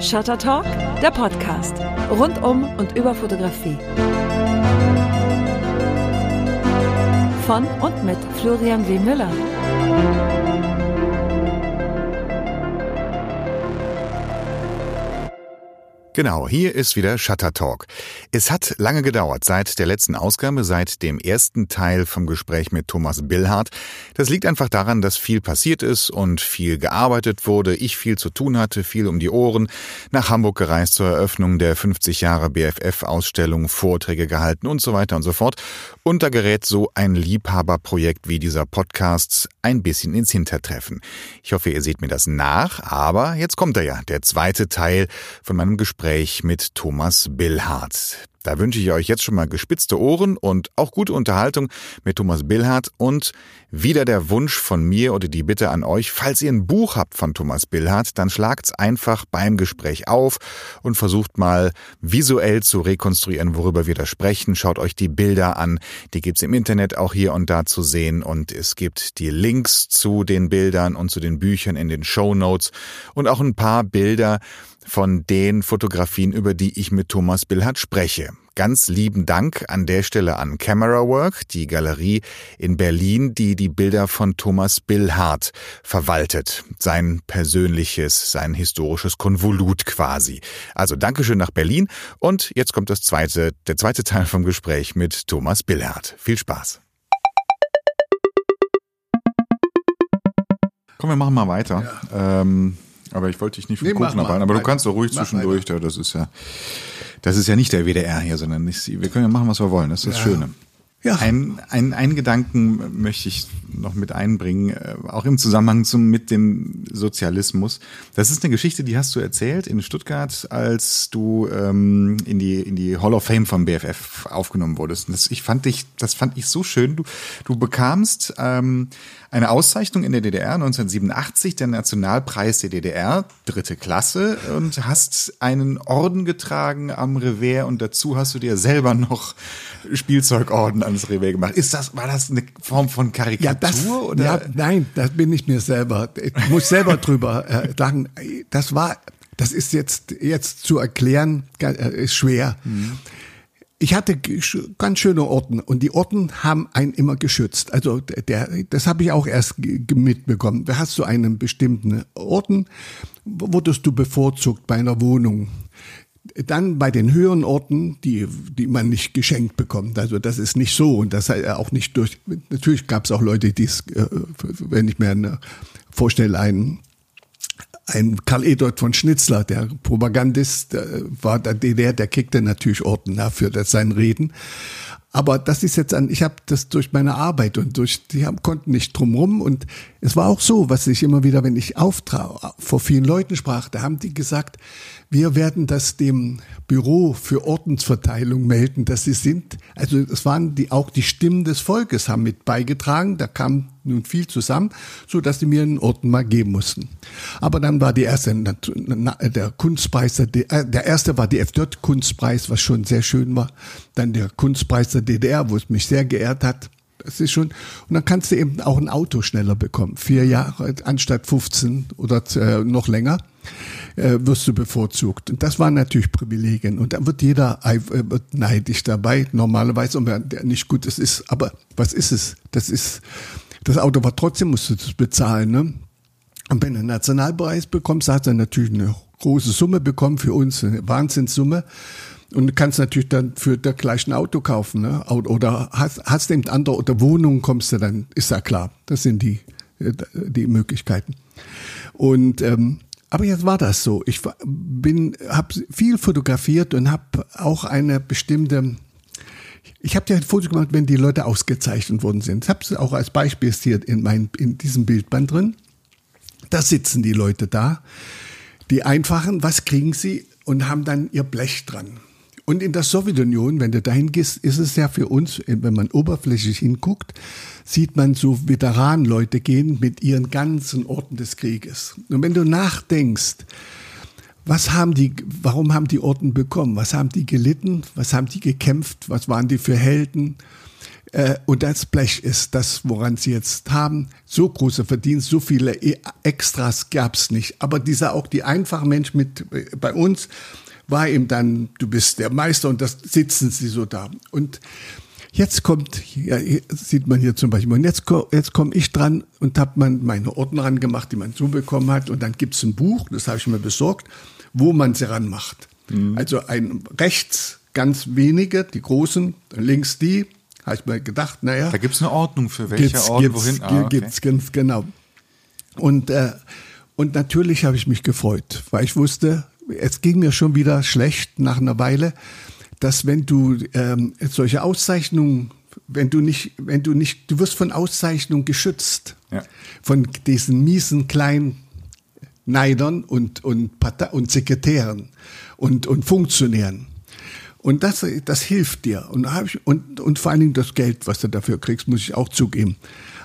Shutter Talk, der Podcast. Rund um und über Fotografie. Von und mit Florian W. Müller. Genau, hier ist wieder Shutter Talk. Es hat lange gedauert, seit der letzten Ausgabe, seit dem ersten Teil vom Gespräch mit Thomas Billhardt. Das liegt einfach daran, dass viel passiert ist und viel gearbeitet wurde, ich viel zu tun hatte, viel um die Ohren, nach Hamburg gereist zur Eröffnung der 50 Jahre BFF-Ausstellung, Vorträge gehalten und so weiter und so fort. Und da gerät so ein Liebhaberprojekt wie dieser Podcast ein bisschen ins Hintertreffen. Ich hoffe, ihr seht mir das nach, aber jetzt kommt er ja, der zweite Teil von meinem Gespräch Gespräch mit Thomas Billhardt. Da wünsche ich euch jetzt schon mal gespitzte Ohren und auch gute Unterhaltung mit Thomas Billhardt und wieder der Wunsch von mir oder die Bitte an euch, falls ihr ein Buch habt von Thomas Billhardt, dann schlagt's einfach beim Gespräch auf und versucht mal visuell zu rekonstruieren, worüber wir da sprechen. Schaut euch die Bilder an, die gibt's im Internet auch hier und da zu sehen und es gibt die Links zu den Bildern und zu den Büchern in den Show Notes und auch ein paar Bilder, von den Fotografien, über die ich mit Thomas Billhardt spreche. Ganz lieben Dank an der Stelle an Camera Work, die Galerie in Berlin, die die Bilder von Thomas Billhardt verwaltet. Sein persönliches, sein historisches Konvolut quasi. Also Dankeschön nach Berlin und jetzt kommt das zweite, der zweite Teil vom Gespräch mit Thomas Billhardt. Viel Spaß. Komm, wir machen mal weiter. Ja. Ähm aber ich wollte dich nicht vom nee, Kuchen abhalten. Aber du kannst doch ruhig zwischendurch. Da, das ist ja, das ist ja nicht der WDR hier, sondern nicht, wir können ja machen, was wir wollen. Das ist das ja. Schöne. Ja. Ein, ein, einen Gedanken möchte ich noch mit einbringen, äh, auch im Zusammenhang zum, mit dem Sozialismus. Das ist eine Geschichte, die hast du erzählt in Stuttgart, als du ähm, in, die, in die Hall of Fame von BFF aufgenommen wurdest. Und das, ich fand dich, das fand ich so schön. Du, du bekamst ähm, eine Auszeichnung in der DDR 1987, der Nationalpreis der DDR, dritte Klasse, und hast einen Orden getragen am Revers und dazu hast du dir selber noch Spielzeugorden ans Revers gemacht. Ist das, war das eine Form von Karikatur? Ja, das, oder? Ja, nein, das bin ich mir selber. Ich muss selber drüber äh, sagen. Das war, das ist jetzt, jetzt zu erklären, äh, ist schwer. Mhm ich hatte ganz schöne Orten und die Orten haben einen immer geschützt. Also der, das habe ich auch erst mitbekommen. Da hast du einen bestimmten Orten, wurdest du bevorzugt bei einer Wohnung. Dann bei den höheren Orten, die, die man nicht geschenkt bekommt. Also das ist nicht so und das auch nicht durch. Natürlich gab es auch Leute, die es, äh, wenn ich mir vorstelle, einen ein Karl Eduard von Schnitzler, der Propagandist, der war der DDR, der kriegte natürlich Orden dafür, das sein Reden. Aber das ist jetzt an, ich habe das durch meine Arbeit und durch, die haben, konnten nicht drumrum und es war auch so, was ich immer wieder, wenn ich auftrag, vor vielen Leuten sprach, da haben die gesagt, wir werden das dem Büro für Ordensverteilung melden, dass sie sind. Also es waren die auch die Stimmen des Volkes haben mit beigetragen. Da kam nun viel zusammen, so dass sie mir einen Orden mal geben mussten. Aber dann war die erste der Kunstpreis der, erste war die FJ Kunstpreis, was schon sehr schön war. Dann der Kunstpreis der DDR, wo es mich sehr geehrt hat. Das ist schon, und dann kannst du eben auch ein Auto schneller bekommen. Vier Jahre anstatt 15 oder äh, noch länger äh, wirst du bevorzugt. Und das waren natürlich Privilegien. Und dann wird jeder äh, wird neidisch dabei, normalerweise, und wer nicht gut ist, ist, aber was ist es? Das ist, das Auto war trotzdem, musst du das bezahlen, ne? Und wenn du einen Nationalpreis bekommst, hast du natürlich eine große Summe bekommen, für uns eine Wahnsinnssumme. Und du kannst natürlich dann für das gleiche Auto kaufen, ne? Oder hast, hast eben andere, oder Wohnungen kommst du dann, ist ja klar. Das sind die, äh, die Möglichkeiten. Und ähm, aber jetzt war das so. Ich bin, habe viel fotografiert und habe auch eine bestimmte. Ich habe ja Fotos gemacht, wenn die Leute ausgezeichnet worden sind. Ich habe es auch als Beispiel hier in, mein, in diesem Bildband drin. Da sitzen die Leute da, die einfachen, was kriegen sie und haben dann ihr Blech dran. Und in der Sowjetunion, wenn du dahin gehst, ist es ja für uns, wenn man oberflächlich hinguckt, sieht man so Veteranenleute gehen mit ihren ganzen Orten des Krieges. Und wenn du nachdenkst, was haben die, warum haben die Orden bekommen? Was haben die gelitten? Was haben die gekämpft? Was waren die für Helden? Äh, und das Blech ist das, woran sie jetzt haben. So große Verdienst, so viele e- Extras gab's nicht. Aber dieser auch die einfache Mensch mit bei uns war eben dann, du bist der Meister und das sitzen sie so da. Und jetzt kommt, ja, sieht man hier zum Beispiel, und jetzt, jetzt komme ich dran und habe man meine Ordner angemacht, die man so bekommen hat. Und dann gibt's ein Buch, das habe ich mir besorgt, wo man sie ranmacht. Mhm. Also ein rechts ganz wenige, die großen, links die, habe ich mir gedacht, naja. Da gibt es eine Ordnung für welche gibt's, Ort, gibt's, wohin. Ah, okay. Gibt's, ganz genau. Und, äh, und natürlich habe ich mich gefreut, weil ich wusste, es ging mir schon wieder schlecht nach einer Weile, dass wenn du ähm, solche Auszeichnungen, wenn du nicht, wenn du nicht, du wirst von Auszeichnungen geschützt, ja. von diesen miesen kleinen Neidern und, und, und Sekretären und, und Funktionären. Und das, das hilft dir. Und, ich, und, und vor allen Dingen das Geld, was du dafür kriegst, muss ich auch zugeben.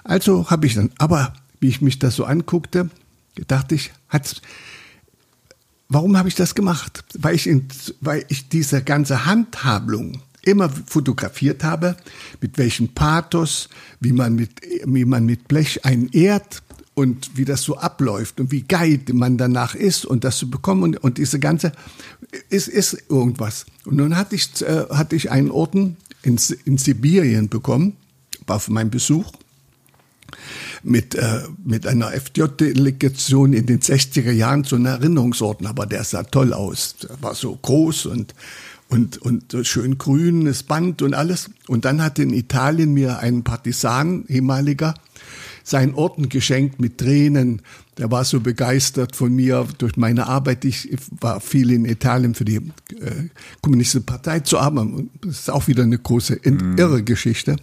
Also habe ich dann, aber wie ich mich das so anguckte, dachte ich, hat's, warum habe ich das gemacht? Weil ich, in, weil ich diese ganze Handhabung immer fotografiert habe, mit welchem Pathos, wie man mit, wie man mit Blech einen ehrt, und wie das so abläuft und wie geil man danach ist und das zu bekommen und, und diese ganze ist, ist irgendwas. Und nun hatte ich, äh, hatte ich einen Orden in, in Sibirien bekommen, war für meinen Besuch mit, äh, mit einer FJ-Delegation in den 60er Jahren so einen Erinnerungsorden, aber der sah toll aus. Der war so groß und, und, und schön grünes Band und alles. Und dann hat in Italien mir ein Partisan, ehemaliger, seinen Orden geschenkt mit Tränen. Der war so begeistert von mir durch meine Arbeit. Ich war viel in Italien für die äh, Kommunistische Partei zu arbeiten. Das ist auch wieder eine große mhm. irre Geschichte.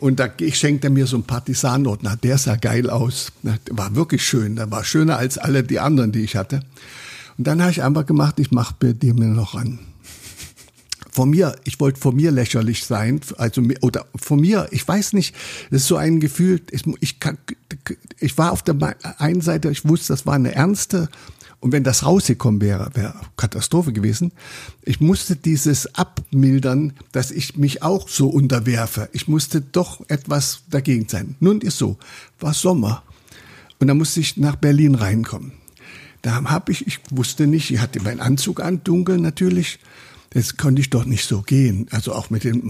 Und da ich schenkte mir so einen Partisanorden. Der sah geil aus. Der war wirklich schön. Der war schöner als alle die anderen, die ich hatte. Und dann habe ich einfach gemacht, ich mache dir mir noch an von mir, ich wollte vor mir lächerlich sein, also oder von mir, ich weiß nicht, das ist so ein Gefühl, ich, ich, ich war auf der einen Seite, ich wusste, das war eine ernste und wenn das rausgekommen wäre, wäre Katastrophe gewesen. Ich musste dieses abmildern, dass ich mich auch so unterwerfe. Ich musste doch etwas dagegen sein. Nun ist so, war Sommer und da musste ich nach Berlin reinkommen. Da habe ich, ich wusste nicht, ich hatte meinen Anzug an, dunkel natürlich das konnte ich doch nicht so gehen. Also auch mit den,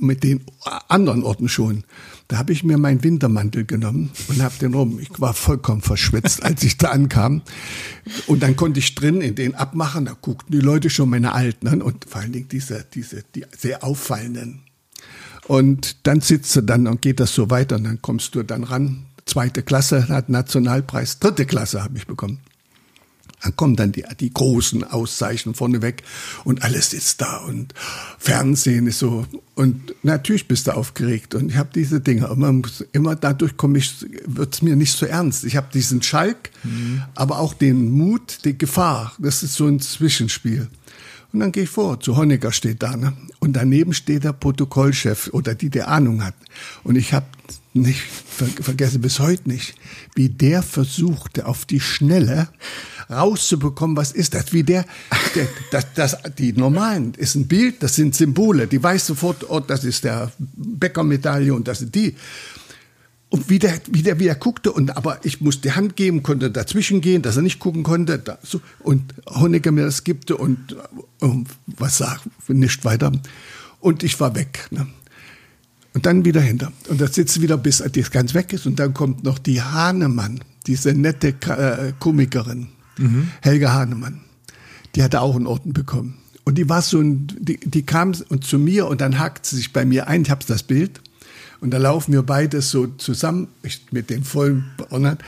mit den anderen Orten schon. Da habe ich mir meinen Wintermantel genommen und habe den rum. Ich war vollkommen verschwitzt, als ich da ankam. Und dann konnte ich drin in den abmachen. Da guckten die Leute schon meine Alten an und vor allen Dingen diese, diese, die sehr auffallenden. Und dann sitzt du dann und geht das so weiter und dann kommst du dann ran. Zweite Klasse hat Nationalpreis, dritte Klasse habe ich bekommen. Dann kommen dann die, die großen Auszeichnungen vorneweg und alles ist da und Fernsehen ist so. Und natürlich bist du aufgeregt und ich habe diese Dinge. Immer, immer dadurch komme ich, wird es mir nicht so ernst. Ich habe diesen Schalk, mhm. aber auch den Mut, die Gefahr. Das ist so ein Zwischenspiel. Und dann gehe ich vor, zu Honecker steht da, ne? Und daneben steht der Protokollchef oder die, der Ahnung hat. Und ich habe nicht, ver vergesse bis heute nicht, wie der versuchte, auf die Schnelle rauszubekommen, was ist das? Wie der, der das, das, die normalen ist ein Bild, das sind Symbole, die weiß sofort, oh, das ist der Bäckermedaille und das sind die. Und wie der, wie der, wie der guckte, und aber ich musste die Hand geben, konnte dazwischen gehen, dass er nicht gucken konnte. Da, so, und Honecker mir das gibte und, und was sagt, nicht weiter. Und ich war weg. Ne? Und dann wieder hinter. Und da sitzt wieder, bis das ganz weg ist. Und dann kommt noch die Hahnemann, diese nette äh, Komikerin mhm. Helga Hahnemann. Die hatte auch einen Orden bekommen. Und die war so ein, die, die kam und zu mir und dann hakt sie sich bei mir ein. Ich habe das Bild. Und da laufen wir beide so zusammen mit dem vollen Bonnet.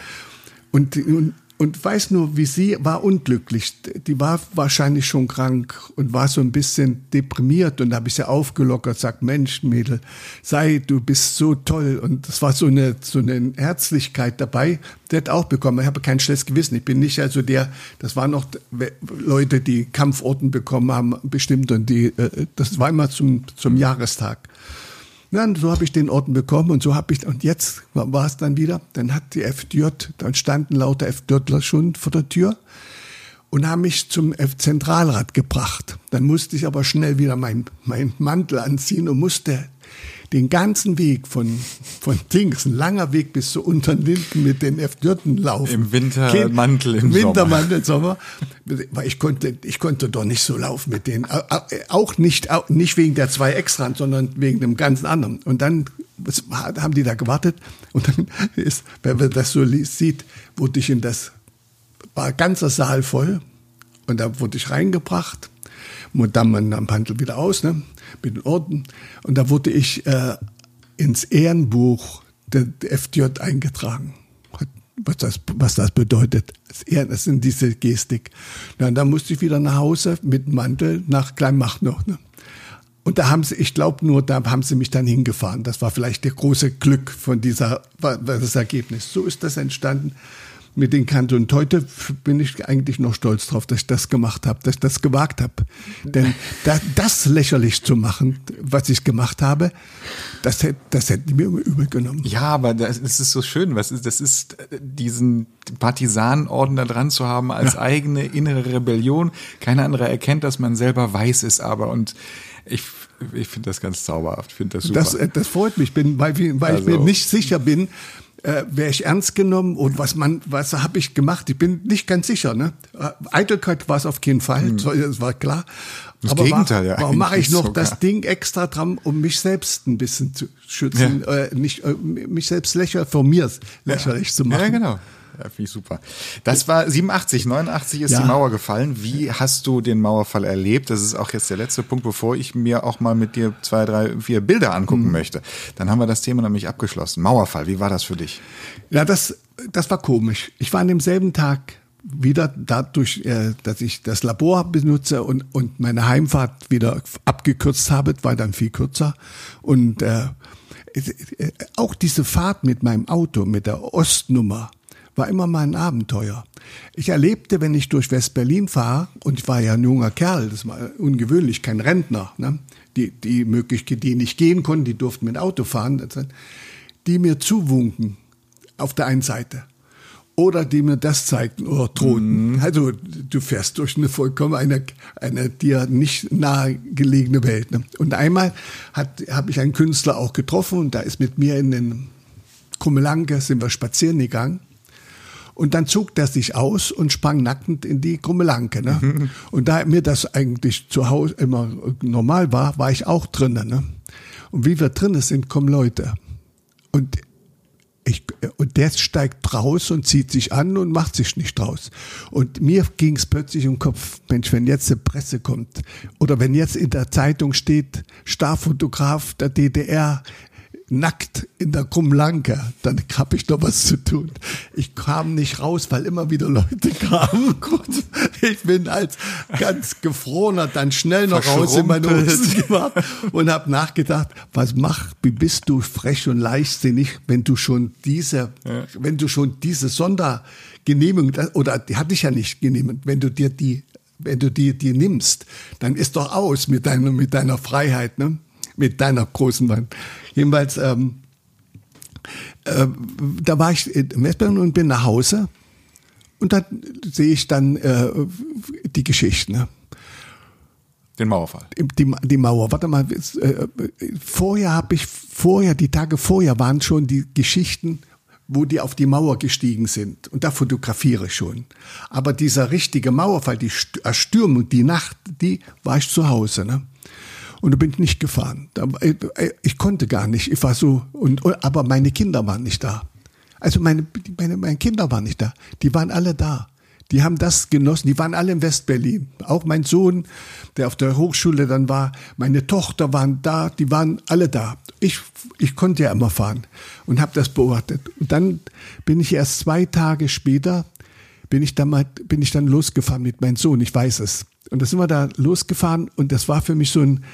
Und, und und weiß nur, wie sie war unglücklich. Die war wahrscheinlich schon krank und war so ein bisschen deprimiert. Und da habe ich sie aufgelockert, sagt, Mensch, Mädel, sei, du bist so toll. Und das war so eine, so eine Herzlichkeit dabei. Der hat auch bekommen. Ich habe kein schlechtes Gewissen. Ich bin nicht also der, das waren noch Leute, die Kampforten bekommen haben, bestimmt. Und die, äh, das war immer zum, zum Jahrestag. Und so habe ich den Orden bekommen und so habe ich, und jetzt war es dann wieder, dann hat die FDJ, dann standen lauter FDJler schon vor der Tür und haben mich zum Zentralrat gebracht. Dann musste ich aber schnell wieder meinen mein Mantel anziehen und musste den ganzen Weg von, von Dings, ein langer Weg bis zu Unterlinden mit den FJ laufen. Im Wintermantel im Wintermantel im Sommer. Weil ich konnte, ich konnte doch nicht so laufen mit denen. Auch nicht, auch nicht wegen der zwei Extran, sondern wegen dem ganzen anderen. Und dann haben die da gewartet und dann ist, wenn man das so sieht, wurde ich in das, war ganzer Saal voll und da wurde ich reingebracht dann am Pantel wieder aus, ne, mit den Orden. Und da wurde ich äh, ins Ehrenbuch der, der FDJ eingetragen. Was das, was das bedeutet. Das, Ehren, sind diese Gestik. Na, dann musste ich wieder nach Hause mit Mantel nach Kleinmacht noch. Ne? Und da haben sie, ich glaube nur, da haben sie mich dann hingefahren. Das war vielleicht der große Glück von dieser, das Ergebnis. So ist das entstanden mit den Kanten. Und heute bin ich eigentlich noch stolz drauf, dass ich das gemacht habe, dass ich das gewagt habe. Denn da, das lächerlich zu machen, was ich gemacht habe, das, hätte, das hätten mir übel genommen. Ja, aber das ist so schön. Was ist, das ist diesen Partisanenorden da dran zu haben als ja. eigene innere Rebellion. Keiner andere erkennt, dass man selber weiß es aber. Und ich ich finde das ganz zauberhaft, finde das super. Das, das freut mich, bin, weil, weil also, ich mir also nicht sicher bin, äh, wäre ich ernst genommen und was man, was habe ich gemacht? Ich bin nicht ganz sicher. Ne? Äh, Eitelkeit war es auf keinen Fall, hm. das war klar. Das Aber Gegenteil, war, ja. Warum mache ich noch sogar. das Ding extra dran, um mich selbst ein bisschen zu schützen, ja. äh, nicht äh, mich selbst lächerlich von mir lächerlich ja. zu machen? Ja, genau. Ja, finde ich super. Das war 87, 89 ist ja. die Mauer gefallen. Wie hast du den Mauerfall erlebt? Das ist auch jetzt der letzte Punkt, bevor ich mir auch mal mit dir zwei, drei, vier Bilder angucken mhm. möchte. Dann haben wir das Thema nämlich abgeschlossen. Mauerfall, wie war das für dich? Ja, das, das war komisch. Ich war an demselben Tag wieder dadurch, äh, dass ich das Labor benutze und, und meine Heimfahrt wieder abgekürzt habe, war dann viel kürzer. Und äh, äh auch diese Fahrt mit meinem Auto, mit der Ostnummer, war immer mal ein Abenteuer. Ich erlebte, wenn ich durch West-Berlin fahre, und ich war ja ein junger Kerl, das war ungewöhnlich, kein Rentner, ne? die, die Möglichkeit, die nicht gehen konnten, die durften mit Auto fahren, die mir zuwunken auf der einen Seite. Oder die mir das zeigten oder drohten. Mhm. Also du fährst durch eine vollkommen eine, eine dir nicht nahegelegene Welt. Ne? Und einmal habe ich einen Künstler auch getroffen und da ist mit mir in den Kummelanke sind wir spazieren gegangen. Und dann zog der sich aus und sprang nackend in die Krummelanke. Ne? Mhm. Und da mir das eigentlich zu Hause immer normal war, war ich auch drinnen. Ne? Und wie wir drinnen sind, kommen Leute. Und ich, und der steigt raus und zieht sich an und macht sich nicht raus. Und mir ging es plötzlich im Kopf, Mensch, wenn jetzt eine Presse kommt oder wenn jetzt in der Zeitung steht, Starfotograf der DDR nackt in der Krummlanke, dann hab ich doch was zu tun. Ich kam nicht raus, weil immer wieder Leute kamen. Ich bin als ganz gefrorener dann schnell noch raus in meine Hose gemacht und habe nachgedacht, was macht, wie bist du frech und leichtsinnig, wenn du schon diese, ja. wenn du schon diese Sondergenehmigung, oder die hatte ich ja nicht genehmigt, wenn du dir die wenn du die, die nimmst, dann ist doch aus mit deiner, mit deiner Freiheit, ne? Mit deiner großen Wand. Jedenfalls, ähm, äh, da war ich in Westberlin und bin nach Hause und dann sehe ich dann äh, die Geschichten. Ne? Den Mauerfall. Die, die Mauer. Warte mal, äh, vorher habe ich, vorher, die Tage vorher waren schon die Geschichten, wo die auf die Mauer gestiegen sind. Und da fotografiere ich schon. Aber dieser richtige Mauerfall, die Erstürmung, die Nacht, die war ich zu Hause. Ne? Und da bin ich nicht gefahren. Äh, äh, ich konnte gar nicht. Ich war so, und, aber meine Kinder waren nicht da. Also meine, meine, meine Kinder waren nicht da. Die waren alle da. Die haben das genossen. Die waren alle in Westberlin. Auch mein Sohn, der auf der Hochschule dann war, meine Tochter waren da. Die waren alle da. Ich, ich konnte ja immer fahren und habe das beobachtet. Und dann bin ich erst zwei Tage später bin ich dann mal, bin ich dann losgefahren mit meinem Sohn. Ich weiß es. Und da sind wir da losgefahren und das war für mich so ein,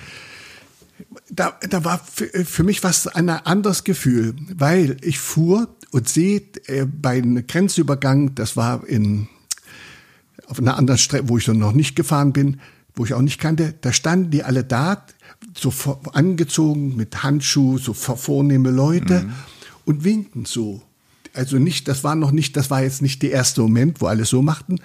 da, da war für, für mich was ein anderes Gefühl, weil ich fuhr und sehe äh, bei einem Grenzübergang, das war in, auf einer anderen Strecke, wo ich noch nicht gefahren bin, wo ich auch nicht kannte, da standen die alle da, so angezogen mit Handschuh, so vornehme Leute mhm. und winkten so. Also nicht, das war noch nicht, das war jetzt nicht der erste Moment, wo alle so machten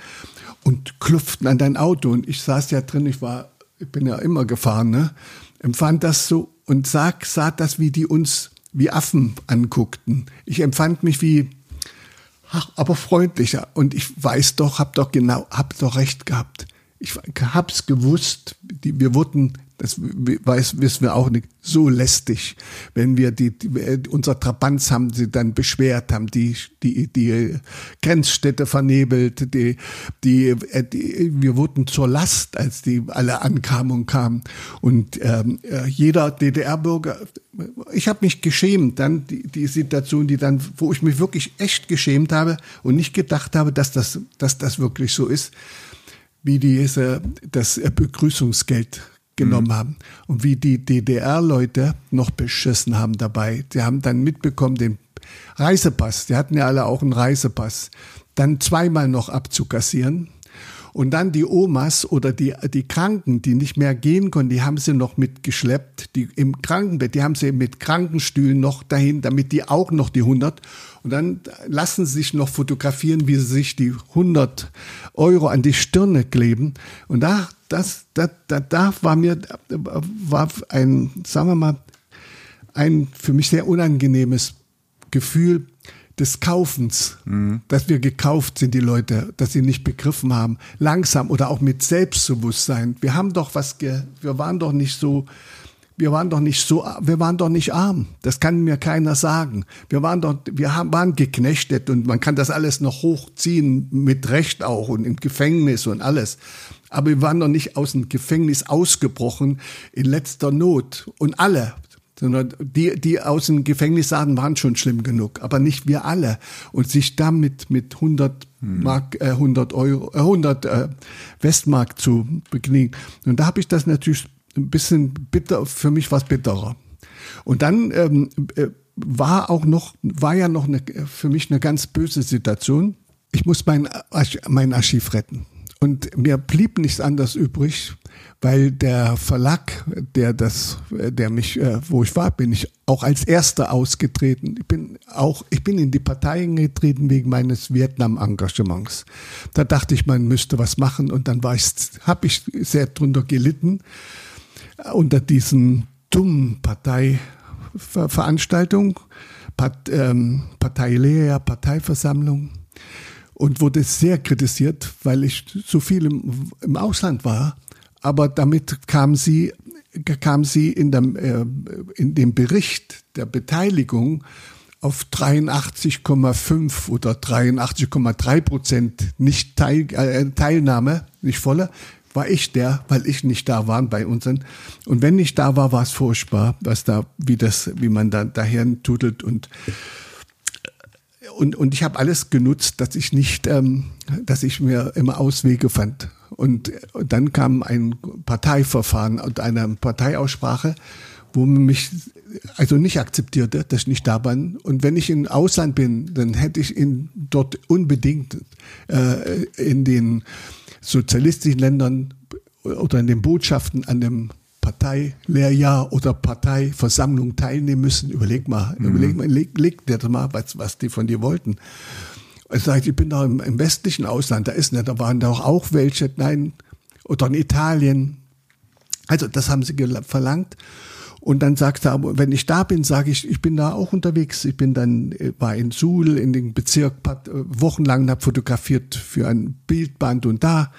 und klopften an dein Auto. Und ich saß ja drin, ich war, ich bin ja immer gefahren, ne? Empfand das so und sah, sah das, wie die uns wie Affen anguckten. Ich empfand mich wie, ach, aber freundlicher. Und ich weiß doch, hab doch genau, hab doch recht gehabt. Ich hab's gewusst. Die, wir wurden das weiß, wissen wir auch nicht, so lästig, wenn wir die, die unser Trabanz haben sie dann beschwert, haben die, die, die Grenzstädte vernebelt, die, die, die, wir wurden zur Last, als die alle ankamen und kamen. Und ähm, jeder DDR-Bürger, ich habe mich geschämt, dann die, die Situation, die dann, wo ich mich wirklich echt geschämt habe und nicht gedacht habe, dass das, dass das wirklich so ist wie diese, das Begrüßungsgeld genommen mhm. haben und wie die DDR-Leute noch beschissen haben dabei. Die haben dann mitbekommen den Reisepass, die hatten ja alle auch einen Reisepass, dann zweimal noch abzukassieren und dann die Omas oder die, die Kranken, die nicht mehr gehen konnten, die haben sie noch mitgeschleppt, die im Krankenbett, die haben sie mit Krankenstühlen noch dahin, damit die auch noch die 100. Und dann lassen sie sich noch fotografieren, wie sie sich die 100 Euro an die Stirne kleben. Und da, das, da, da, da war mir, war ein, sagen wir mal, ein für mich sehr unangenehmes Gefühl, des Kaufens, mhm. dass wir gekauft sind, die Leute, dass sie nicht begriffen haben, langsam oder auch mit Selbstbewusstsein. Wir haben doch was, ge wir waren doch nicht so, wir waren doch nicht so, wir waren doch nicht arm. Das kann mir keiner sagen. Wir waren doch, wir haben, waren geknechtet und man kann das alles noch hochziehen, mit Recht auch und im Gefängnis und alles. Aber wir waren doch nicht aus dem Gefängnis ausgebrochen in letzter Not. Und alle, sondern die, die aus dem Gefängnis saßen, waren schon schlimm genug, aber nicht wir alle. Und sich damit mit 100 hm. Mark, äh, 100 Euro, äh, 100 äh, Westmark zu begnügen. Und da habe ich das natürlich ein bisschen bitter, für mich was bitterer. Und dann ähm, äh, war auch noch, war ja noch eine, für mich eine ganz böse Situation. Ich muss mein, mein Archiv retten. Und mir blieb nichts anderes übrig, weil der Verlag, der das, der mich, äh, wo ich war, bin ich auch als erster ausgetreten. Ich bin auch, ich bin in die Parteien getreten wegen meines Vietnam-Engagements. Da dachte ich, man müsste was machen und dann war ich, habe ich sehr drunter gelitten unter diesen dummen Parteiveranstaltungen, Part, ähm, Parteilehrer, Parteiversammlung. Und wurde sehr kritisiert, weil ich so viel im, im Ausland war. Aber damit kam sie, kam sie in dem, äh, in dem Bericht der Beteiligung auf 83,5 oder 83,3 Prozent nicht Teil, äh, Teilnahme, nicht voller, war ich der, weil ich nicht da war bei unseren. Und wenn ich da war, war es furchtbar, was da, wie das, wie man da daher tutelt und und, und ich habe alles genutzt, dass ich nicht, ähm, dass ich mir immer Auswege fand. Und, und dann kam ein Parteiverfahren und eine Parteiaussprache, wo man mich also nicht akzeptierte, dass ich nicht da bin. Und wenn ich in Ausland bin, dann hätte ich ihn dort unbedingt äh, in den sozialistischen Ländern oder in den Botschaften an dem Parteilehrjahr oder Parteiversammlung teilnehmen müssen. Überleg mal, mhm. überleg mal, leg, leg dir mal, was, was die von dir wollten. Ich sage, ich bin da im, im, westlichen Ausland, da ist nicht, da waren doch auch welche, nein, oder in Italien. Also das haben sie verlangt. Und dann sagt er, wenn ich da bin, sage ich, ich bin da auch unterwegs. Ich bin dann, äh, war in Suhl, in den Bezirk, äh, wochenlang habe fotografiert für ein Bildband und da.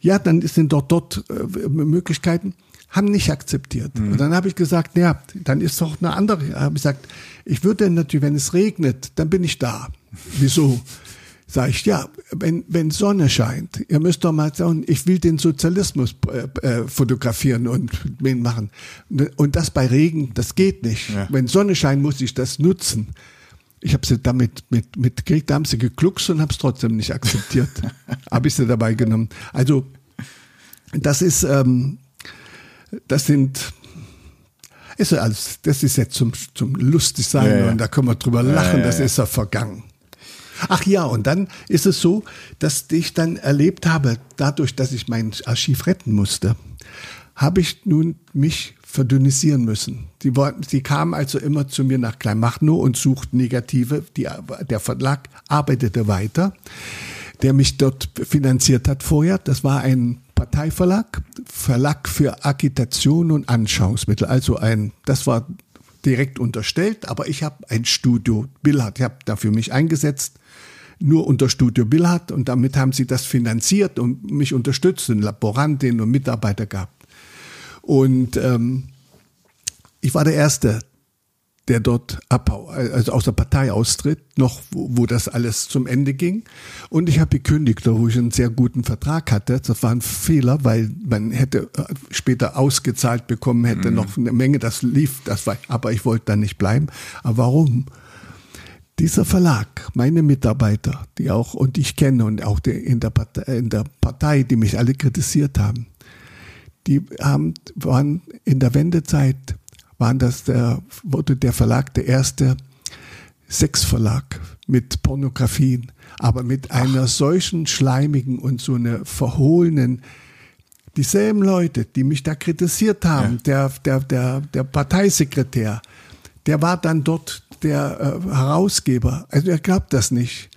Ja, dann sind doch dort äh, Möglichkeiten haben nicht akzeptiert. Mhm. Und dann habe ich gesagt, ja, dann ist doch eine andere. Habe ich gesagt, ich würde natürlich, wenn es regnet, dann bin ich da. Wieso? Sag ich, ja, wenn, wenn Sonne scheint, ihr müsst doch mal sagen, ich will den Sozialismus äh, äh, fotografieren und machen. Und das bei Regen, das geht nicht. Ja. Wenn Sonne scheint, muss ich das nutzen. Ich habe sie damit mit, mit Krieg, da haben sie gekluckst und habe es trotzdem nicht akzeptiert. habe ich sie dabei genommen. Also das ist, ähm, das sind ist alles, das ist jetzt zum, zum lustig sein ja, ja. und da können wir drüber lachen, ja, das ist ja vergangen. Ach ja, und dann ist es so, dass ich dann erlebt habe, dadurch, dass ich mein Archiv retten musste, habe ich nun mich verdünnisieren müssen. Die, sie kamen also immer zu mir nach Kleinmachnow und suchten Negative. Die, der Verlag arbeitete weiter, der mich dort finanziert hat vorher. Das war ein Parteiverlag, Verlag für Agitation und Anschauungsmittel. Also ein, das war direkt unterstellt, aber ich habe ein Studio Billard, ich habe dafür mich eingesetzt, nur unter Studio Billard und damit haben sie das finanziert und mich unterstützt, eine Laborantin und Mitarbeiter gehabt. Und ähm, ich war der Erste, der dort abhau, also aus der Partei austritt, noch wo, wo das alles zum Ende ging. Und ich habe gekündigt, wo ich einen sehr guten Vertrag hatte. Das war ein Fehler, weil man hätte äh, später ausgezahlt bekommen, hätte mhm. noch eine Menge, das lief, das war, aber ich wollte da nicht bleiben. Aber warum? Dieser Verlag, meine Mitarbeiter, die auch, und ich kenne und auch die, in, der Partei, in der Partei, die mich alle kritisiert haben, die haben, waren in der Wendezeit waren das der, wurde der Verlag der erste Sexverlag mit Pornografien, aber mit einer solchen schleimigen und so einer verhohlenen, dieselben Leute, die mich da kritisiert haben, ja. der, der, der, der Parteisekretär, der war dann dort der äh, Herausgeber. Also er glaubt das nicht.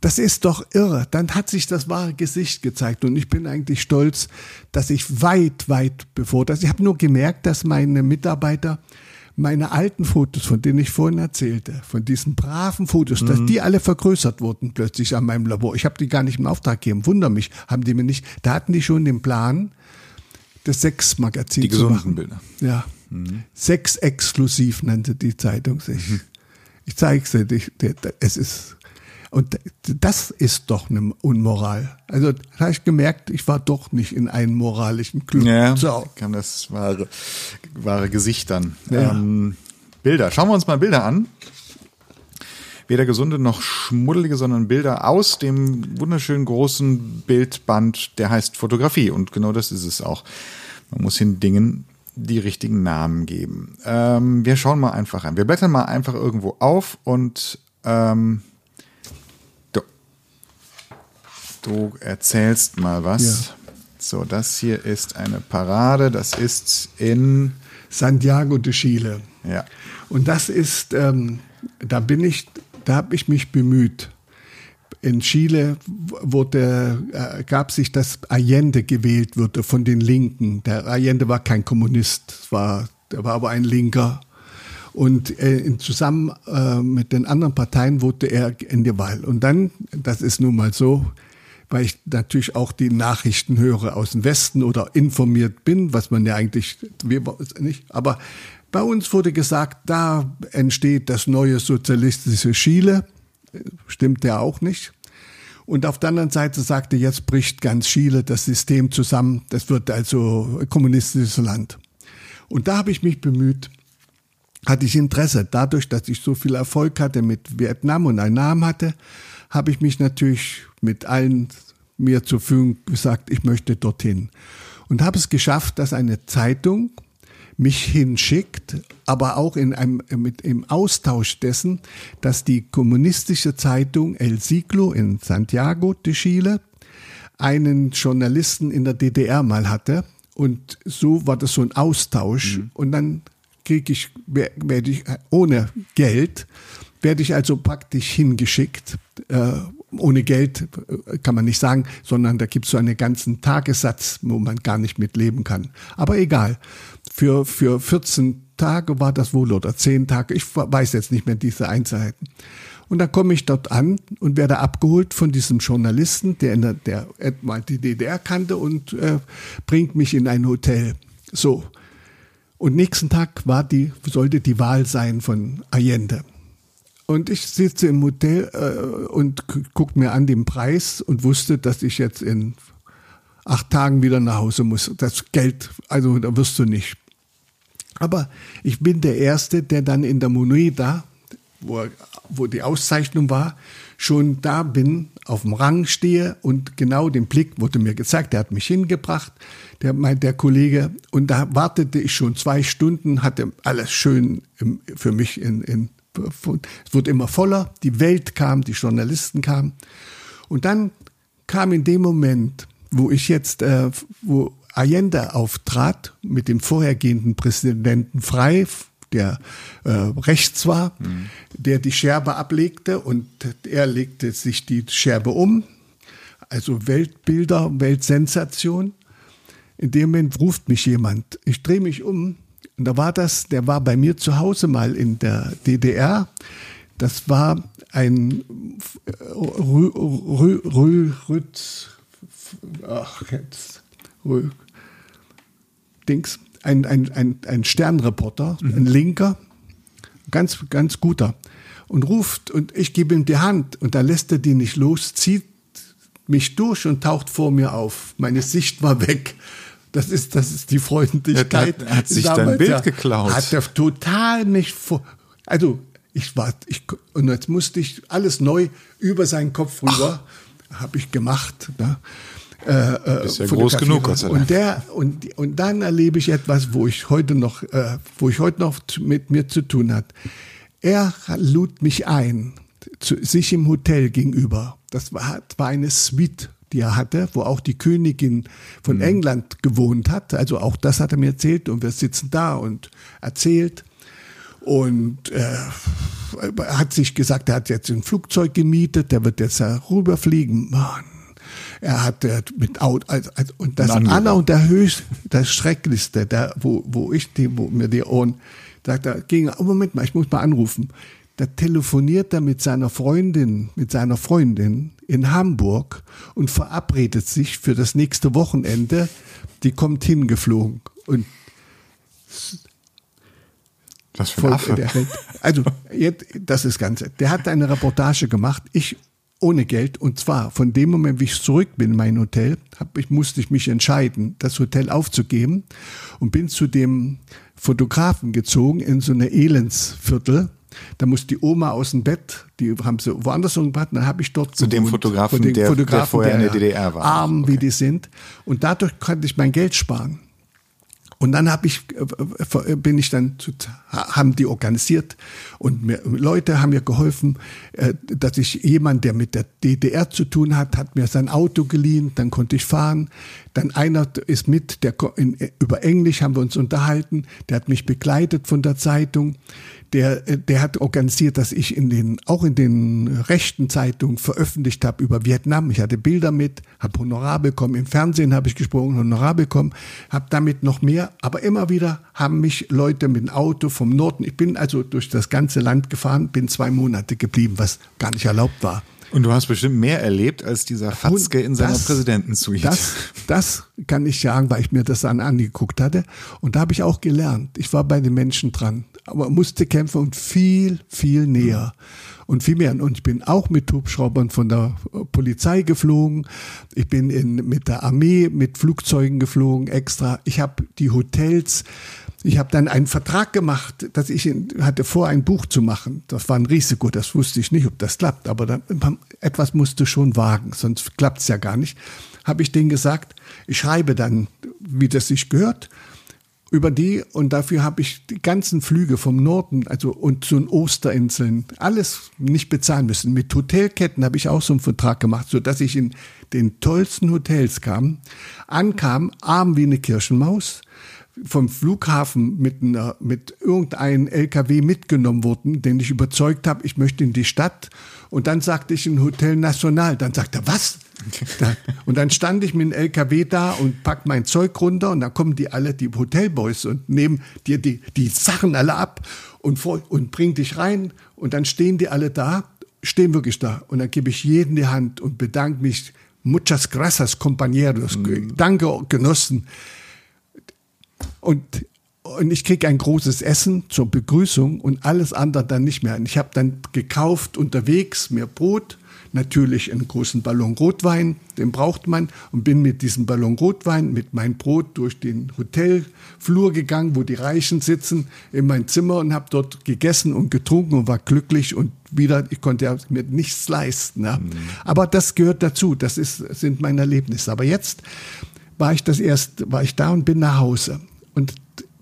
Das ist doch irre. Dann hat sich das wahre Gesicht gezeigt und ich bin eigentlich stolz, dass ich weit, weit bevor das, ich habe nur gemerkt, dass meine Mitarbeiter meine alten Fotos, von denen ich vorhin erzählte, von diesen braven Fotos, mhm. dass die alle vergrößert wurden plötzlich an meinem Labor. Ich habe die gar nicht im Auftrag gegeben. Wunder mich, haben die mir nicht. Da hatten die schon den Plan, das Sex-Magazin zu machen. Bilder. Ja. Mhm. Sex exklusiv nannte die Zeitung sich. Mhm. Ich zeige es dir. Es ist und das ist doch eine Unmoral. Also da habe ich gemerkt, ich war doch nicht in einem moralischen Club. Ja, so. kann das wahre, wahre Gesicht dann. Ja. Ähm, Bilder. Schauen wir uns mal Bilder an. Weder gesunde noch schmuddelige, sondern Bilder aus dem wunderschönen großen Bildband, der heißt Fotografie. Und genau das ist es auch. Man muss den Dingen die richtigen Namen geben. Ähm, wir schauen mal einfach rein. Wir blättern mal einfach irgendwo auf und ähm, Du erzählst mal was. Ja. So, das hier ist eine Parade. Das ist in Santiago de Chile. Ja. Und das ist, ähm, da bin ich, da habe ich mich bemüht. In Chile wurde, äh, gab sich, dass Allende gewählt wurde von den Linken. Der Allende war kein Kommunist, war, der war aber ein Linker. Und äh, zusammen äh, mit den anderen Parteien wurde er in die Wahl. Und dann, das ist nun mal so, weil ich natürlich auch die Nachrichten höre aus dem Westen oder informiert bin, was man ja eigentlich nicht. Aber bei uns wurde gesagt, da entsteht das neue sozialistische Chile. Stimmt ja auch nicht. Und auf der anderen Seite sagte, jetzt bricht ganz Chile das System zusammen. Das wird also kommunistisches Land. Und da habe ich mich bemüht, hatte ich Interesse. Dadurch, dass ich so viel Erfolg hatte mit Vietnam und einen Namen hatte, habe ich mich natürlich mit allen mir zur Verfügung gesagt, ich möchte dorthin. Und habe es geschafft, dass eine Zeitung mich hinschickt, aber auch in einem, mit, im Austausch dessen, dass die kommunistische Zeitung El Siglo in Santiago de Chile einen Journalisten in der DDR mal hatte. Und so war das so ein Austausch. Mhm. Und dann kriege ich, werde ich ohne Geld, werde ich also praktisch hingeschickt äh, ohne Geld äh, kann man nicht sagen, sondern da gibt es so einen ganzen Tagessatz, wo man gar nicht mit leben kann. Aber egal. Für, für 14 Tage war das wohl oder 10 Tage. Ich weiß jetzt nicht mehr diese Einzelheiten. Und dann komme ich dort an und werde abgeholt von diesem Journalisten, der, in der, der die DDR kannte und äh, bringt mich in ein Hotel. So. Und nächsten Tag war die, sollte die Wahl sein von Allende. Und ich sitze im Hotel äh, und gucke mir an den Preis und wusste, dass ich jetzt in acht Tagen wieder nach Hause muss. Das Geld, also da wirst du nicht. Aber ich bin der Erste, der dann in der Moneda, wo, wo die Auszeichnung war, schon da bin, auf dem Rang stehe und genau den Blick wurde mir gezeigt, der hat mich hingebracht, der, mein, der Kollege, und da wartete ich schon zwei Stunden, hatte alles schön im, für mich in, in es wurde immer voller, die Welt kam, die Journalisten kamen. Und dann kam in dem Moment, wo ich jetzt, äh, wo Allende auftrat mit dem vorhergehenden Präsidenten Frei, der äh, rechts war, mhm. der die Scherbe ablegte und er legte sich die Scherbe um. Also Weltbilder, Weltsensation. in dem Moment ruft mich jemand. Ich drehe mich um und da war das, der war bei mir zu Hause mal in der DDR. Das war ein Rü, Rü, Rü, Rütz, ach jetzt, Rü, Dings, ein, ein, ein, ein Sternreporter, mhm. ein Linker, ganz, ganz guter, und ruft und ich gebe ihm die Hand und da lässt er die nicht los, zieht mich durch und taucht vor mir auf. Meine Sicht war weg. Das ist, das ist die Freundlichkeit. Er hat, hat sich dein Bild geklaut. Hat er total mich vor, also ich war, ich, und jetzt musste ich alles neu über seinen Kopf rüber, habe ich gemacht. Ne? Äh, ist ja groß genug, Gott sei Dank. Und, der, und, und dann erlebe ich etwas, wo ich heute noch, äh, wo ich heute noch mit mir zu tun hat. Er lud mich ein, zu, sich im Hotel gegenüber. Das war, war eine Suite, die er hatte, wo auch die Königin von mhm. England gewohnt hat. Also auch das hat er mir erzählt und wir sitzen da und erzählt. Und äh, er hat sich gesagt, er hat jetzt ein Flugzeug gemietet, der wird jetzt rüberfliegen. Mann, er hat mit Auto, also, und das aller und der höchst, das Schrecklichste, da, wo, wo ich die, wo mir die Ohren, sagt er, ging, oh Moment mal, ich muss mal anrufen. Da telefoniert er mit seiner Freundin, mit seiner Freundin in Hamburg und verabredet sich für das nächste Wochenende. Die kommt hingeflogen und was für ein Affe. also, jetzt, das ist Ganze. Der hat eine Reportage gemacht. Ich ohne Geld. Und zwar von dem Moment, wie ich zurück bin in mein Hotel, hab, ich, musste ich mich entscheiden, das Hotel aufzugeben und bin zu dem Fotografen gezogen in so eine Elendsviertel. Da muss die Oma aus dem Bett, die haben sie woanders umgebracht, dann habe ich dort Zu gewohnt, dem Fotografen, der, Fotografen, der vorher der in der DDR war. Arm, okay. wie die sind. Und dadurch konnte ich mein Geld sparen. Und dann habe ich, äh, äh, bin ich dann, zu, haben die organisiert und mir, Leute haben mir geholfen, äh, dass ich jemand, der mit der DDR zu tun hat, hat mir sein Auto geliehen, dann konnte ich fahren. Dann einer ist mit, der in, über Englisch haben wir uns unterhalten, der hat mich begleitet von der Zeitung der, der hat organisiert, dass ich in den, auch in den rechten Zeitungen veröffentlicht habe über Vietnam. Ich hatte Bilder mit, habe Honorar bekommen. Im Fernsehen habe ich gesprochen, Honorar bekommen, habe damit noch mehr. Aber immer wieder haben mich Leute mit dem Auto vom Norden, ich bin also durch das ganze Land gefahren, bin zwei Monate geblieben, was gar nicht erlaubt war. Und du hast bestimmt mehr erlebt als dieser Fatzke in seiner das, Präsidentensuite. Das, das kann ich sagen, weil ich mir das dann angeguckt hatte. Und da habe ich auch gelernt. Ich war bei den Menschen dran aber musste kämpfen und viel, viel näher und viel mehr. Und ich bin auch mit Hubschraubern von der Polizei geflogen. Ich bin in, mit der Armee mit Flugzeugen geflogen extra. Ich habe die Hotels. Ich habe dann einen Vertrag gemacht, dass ich hatte vor, ein Buch zu machen. Das war ein Risiko, das wusste ich nicht, ob das klappt. Aber dann, etwas musste schon wagen, sonst klappt es ja gar nicht. Habe ich denen gesagt, ich schreibe dann, wie das sich gehört über die und dafür habe ich die ganzen Flüge vom Norden, also und zu den Osterinseln, alles nicht bezahlen müssen. Mit Hotelketten habe ich auch so einen Vertrag gemacht, so dass ich in den tollsten Hotels kam, ankam, arm wie eine Kirchenmaus, vom Flughafen mit, einer, mit irgendeinem LKW mitgenommen wurden, den ich überzeugt habe, ich möchte in die Stadt. Und dann sagte ich in Hotel National. Dann sagte er, was? und dann stand ich mit dem LKW da und pack mein Zeug runter und dann kommen die alle, die Hotelboys und nehmen dir die, die Sachen alle ab und, vor, und bringen dich rein und dann stehen die alle da, stehen wirklich da und dann gebe ich jeden die Hand und bedanke mich. Muchas gracias, compañeros. Mm. Danke, Genossen. Und, und ich kriege ein großes Essen zur Begrüßung und alles andere dann nicht mehr. Und ich habe dann gekauft unterwegs mir Brot, natürlich einen großen Ballon Rotwein, den braucht man, und bin mit diesem Ballon Rotwein, mit meinem Brot durch den Hotelflur gegangen, wo die Reichen sitzen, in mein Zimmer und habe dort gegessen und getrunken und war glücklich und wieder, ich konnte mir nichts leisten. Ja. Mhm. Aber das gehört dazu, das ist, sind meine Erlebnisse. Aber jetzt war ich das erst, war ich da und bin nach Hause. Und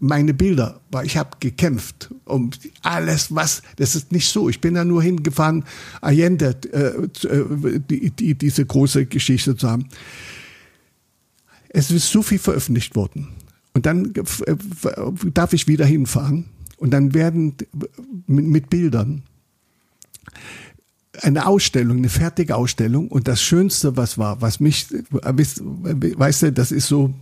meine Bilder, weil ich habe gekämpft um alles, was, das ist nicht so. Ich bin da nur hingefahren, Allende, äh, äh, die, die, diese große Geschichte zu haben. Es ist so viel veröffentlicht worden. Und dann äh, darf ich wieder hinfahren und dann werden mit, mit Bildern eine Ausstellung, eine fertige Ausstellung und das Schönste, was war, was mich, weißt du, das ist so,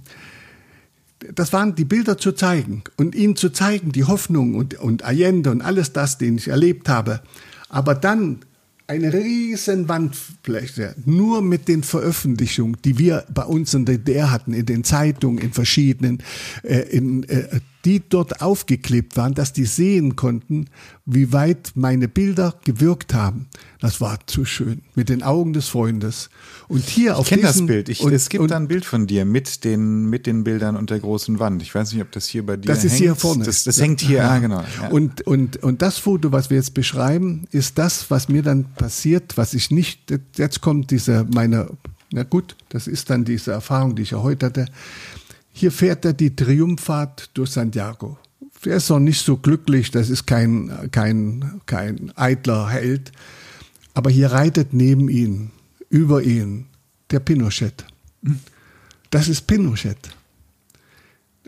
das waren die Bilder zu zeigen und ihnen zu zeigen, die Hoffnung und, und Allende und alles das, den ich erlebt habe. Aber dann eine riesen Wandfläche, nur mit den Veröffentlichungen, die wir bei uns in der DDR hatten, in den Zeitungen, in verschiedenen, äh, in, äh, die dort aufgeklebt waren, dass die sehen konnten, wie weit meine Bilder gewirkt haben. Das war zu schön. Mit den Augen des Freundes. Und hier auf Ich kenne das Bild. Ich, und, es gibt und da ein Bild von dir mit den, mit den Bildern und der großen Wand. Ich weiß nicht, ob das hier bei dir Das ist hängt. hier vorne. Das, das hängt hier, ah, genau. Ja. Und, und, und das Foto, was wir jetzt beschreiben, ist das, was mir dann passiert, was ich nicht, jetzt kommt diese, meine, na gut, das ist dann diese Erfahrung, die ich ja heute hatte. Hier fährt er die Triumphfahrt durch Santiago. Er ist noch nicht so glücklich, das ist kein, kein, kein eitler Held. Aber hier reitet neben ihn, über ihn, der Pinochet. Das ist Pinochet.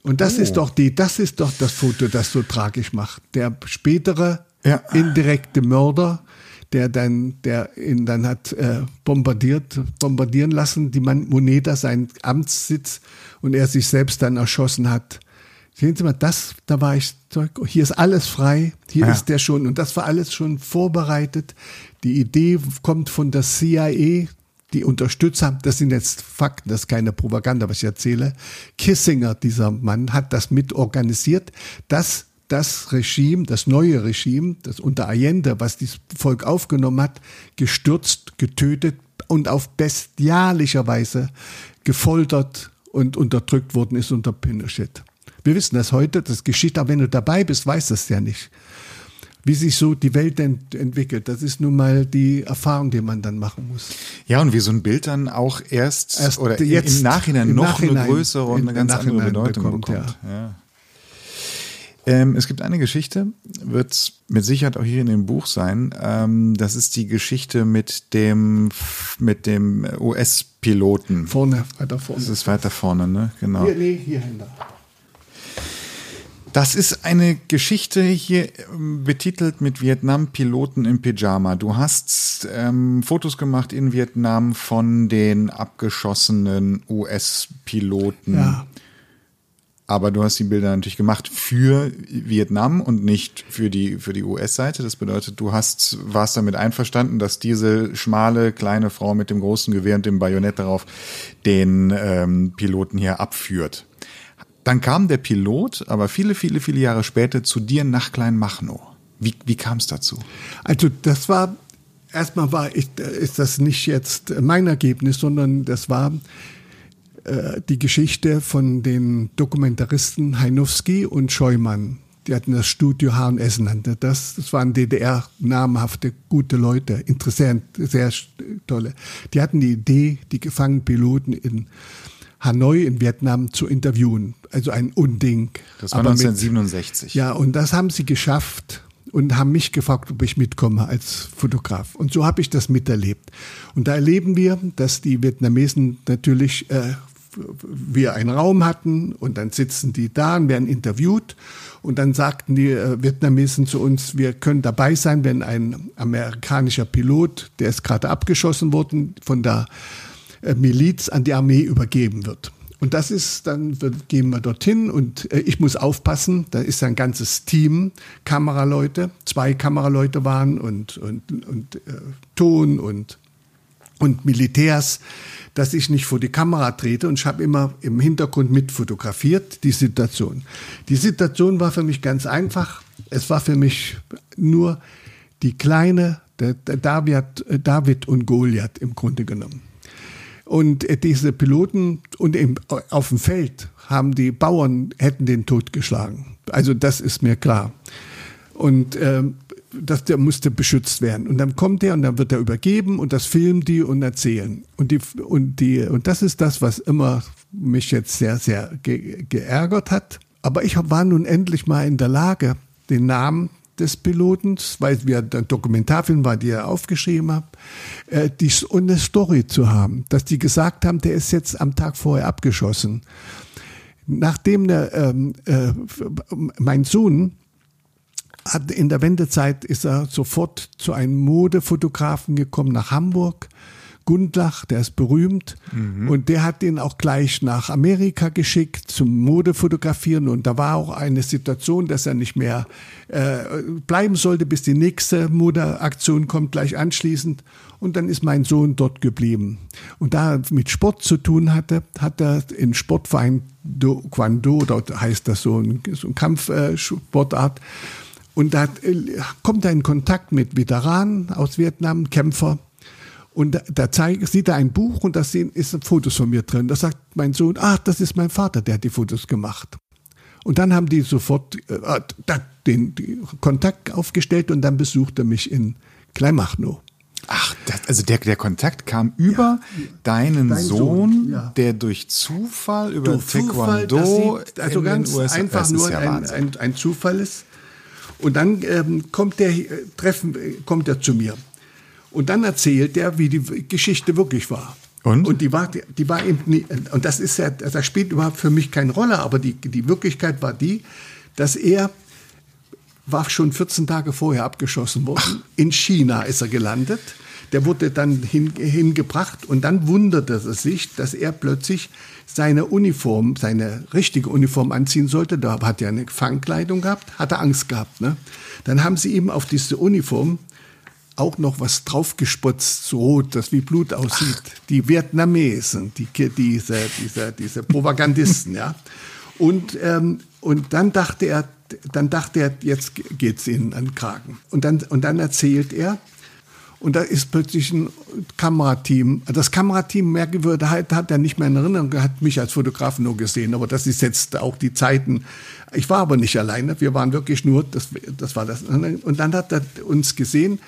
Und das Oh. ist doch die, das ist doch das Foto, das so tragisch macht. Der spätere Ja. indirekte Mörder, der dann, der ihn dann hat äh, bombardiert, bombardieren lassen, die Man Moneta, sein Amtssitz, und er sich selbst dann erschossen hat. Sehen Sie mal, das, da war ich, hier ist alles frei, hier Ja. ist der schon, und das war alles schon vorbereitet. Die Idee kommt von der CIA, die Unterstützer, das sind jetzt Fakten, das ist keine Propaganda, was ich erzähle. Kissinger, dieser Mann, hat das mit organisiert, dass das Regime, das neue Regime, das unter Allende, was dieses Volk aufgenommen hat, gestürzt, getötet und auf bestialischer Weise gefoltert und unterdrückt worden ist unter Pinochet. Wir wissen das heute, das geschieht, aber wenn du dabei bist, weißt du es ja nicht wie sich so die Welt ent entwickelt. Das ist nun mal die Erfahrung, die man dann machen muss. ja, und wie so ein Bild dann auch erst, Erst oder im- jetzt, im Nachhinein im noch Nachhinein, eine größere und eine ganz andere Nachhinein Bedeutung bekommt, bekommt. Ja. Ähm, es gibt eine Geschichte, wird mit Sicherheit auch hier in dem Buch sein. Ähm, das ist die Geschichte mit dem, mit dem US-Piloten. Vorne, weiter vorne. Das ist weiter vorne, ne? Genau. Hier, nee, hier hinter. Das ist eine Geschichte hier ähm, betitelt mit Vietnam-Piloten im Pyjama. Du hast ähm, Fotos gemacht in Vietnam von den abgeschossenen US-Piloten. Ja. Aber du hast die Bilder natürlich gemacht für Vietnam und nicht für die, für die US-Seite. Das bedeutet, du hast, warst damit einverstanden, dass diese schmale, kleine Frau mit dem großen Gewehr und dem Bajonett darauf den ähm, Piloten hier abführt. Dann kam der Pilot, aber viele, viele, viele Jahre später zu dir nach Kleinmachnow. Wie, wie kam es dazu? Also das war, erstmal war ich, ist das nicht jetzt mein Ergebnis, sondern das war äh, die Geschichte von den Dokumentaristen Heinowski und Scheumann. Die hatten das Studio H&S nannte das. Das waren DDR-namhafte, gute Leute, interessant, sehr tolle. Die hatten die Idee, die gefangenen Piloten in Hanoi in Vietnam zu interviewen. Also ein Unding. Das war Aber mit- 1967. ja, und das haben sie geschafft und haben mich gefragt, ob ich mitkomme als Fotograf. Und so habe ich das miterlebt. Und da erleben wir, dass die Vietnamesen natürlich äh, wir einen Raum hatten und dann sitzen die da und werden interviewt und dann sagten die äh, Vietnamesen zu uns, wir können dabei sein, wenn ein amerikanischer Pilot, der ist gerade abgeschossen worden, von der äh, Miliz an die Armee übergeben wird. Und das ist, dann gehen wir dorthin und äh, ich muss aufpassen, da ist ein ganzes Team, Kameraleute, zwei Kameraleute waren und, und, und Ton und, und Militärs, dass ich nicht vor die Kamera trete und ich habe immer im Hintergrund mitfotografiert, die Situation. Die Situation war für mich ganz einfach. Es war für mich nur die kleine, der, David, äh, David und Goliath im Grunde genommen. Und äh, diese Piloten und im, auf dem Feld haben die Bauern hätten den totgeschlagen. Also das ist mir klar. Und ähm, das, der musste beschützt werden. Und dann kommt er und dann wird er übergeben und das filmen die und erzählen. Und die und die und das ist das, was immer mich jetzt sehr sehr ge geärgert hat. Aber ich war nun endlich mal in der Lage, den Namen des Piloten, weil wir der Dokumentarfilm war, die er aufgeschrieben hat, äh, die, und eine Story zu haben, dass die gesagt haben, der ist jetzt am Tag vorher abgeschossen. Nachdem der, ähm, äh, mein Sohn in der Wendezeit ist er sofort zu einem Modefotografen gekommen nach Hamburg, Gundlach, der ist berühmt. Mhm. Und der hat ihn auch gleich nach Amerika geschickt zum Modefotografieren. Und da war auch eine Situation, dass er nicht mehr äh, bleiben sollte, bis die nächste Modeaktion kommt, gleich anschließend. Und dann ist mein Sohn dort geblieben. Und da er mit Sport zu tun hatte, hat er in Sportverein Do, Kwando, dort heißt das so ein, so ein Kampfsportart. Und da äh, kommt er in Kontakt mit Veteranen aus Vietnam, Kämpfer. Und da, da zeigt, sieht er ein Buch und da sind Fotos von mir drin. Da sagt mein Sohn, ach, das ist mein Vater, der hat die Fotos gemacht. Und dann haben die sofort äh, den, den Kontakt aufgestellt und dann besucht er mich in Kleinmachnow. Ach, das, also der, der Kontakt kam über ja, deinen Dein Sohn, Sohn ja. der durch Zufall über durch Taekwondo sieht, also ganz einfach nur ja ein, ein, ein, Zufall ist. Und dann ähm, kommt der äh, treffen kommt er zu mir und dann erzählt er, wie die Geschichte wirklich war. Und? Und die war, die war eben nie, und das ist ja, das spielt überhaupt für mich keine Rolle, aber die, die Wirklichkeit war die, dass er war schon 14 Tage vorher abgeschossen worden. Ach. In China ist er gelandet. Der wurde dann hin, hingebracht und dann wunderte es sich, dass er plötzlich seine Uniform, seine richtige Uniform anziehen sollte. Da hat er eine Fangkleidung gehabt, hatte Angst gehabt. Ne? Dann haben sie ihm auf diese Uniform auch noch was draufgespotzt, so rot, das wie Blut aussieht. Ach. Die Vietnamesen, die, diese, diese, diese Propagandisten, ja. Und, ähm, und dann dachte er, dann dachte er, jetzt geht's ihnen an den Kragen. Und dann, und dann erzählt er, und da ist plötzlich ein Kamerateam. Das Kamerateam, merke würde, hat, er nicht mehr in Erinnerung, hat mich als Fotograf nur gesehen. Aber das ist jetzt auch die Zeiten. Ich war aber nicht alleine. Wir waren wirklich nur, das, das war das. Und dann hat er uns gesehen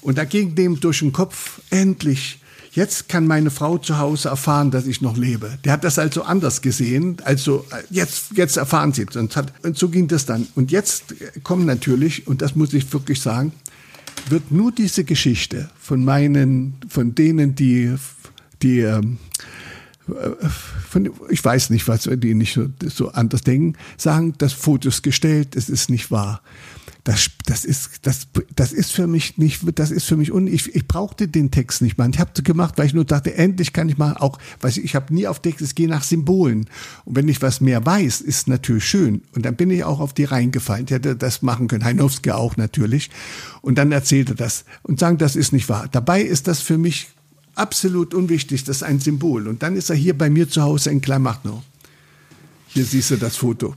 und da ging dem durch den Kopf, endlich, jetzt kann meine Frau zu Hause erfahren, dass ich noch lebe. Der hat das also anders gesehen, also jetzt, jetzt erfahren sie es. Und, und so ging das dann. Und jetzt kommen natürlich, und das muss ich wirklich sagen, wird nur diese Geschichte von meinen, von denen, die, die, ähm, von, ich weiß nicht, was die nicht so, so anders denken, sagen, das Foto ist gestellt, es ist nicht wahr das, das ist, das, das ist für mich nicht, das ist für mich un, ich, ich brauchte den Text nicht mal. Ich habe gemacht, weil ich nur dachte, endlich kann ich mal auch, weiß ich, ich habe nie auf Text, es geht nach Symbolen. Und wenn ich was mehr weiß, ist natürlich schön. Und dann bin ich auch auf die reingefallen. Ich hätte das machen können, Heinowski auch natürlich. Und dann erzählte das und sagen, das ist nicht wahr. Dabei ist das für mich absolut unwichtig, das ist ein Symbol. Und dann ist er hier bei mir zu Hause in Kleinmachnow. Hier siehst du das Foto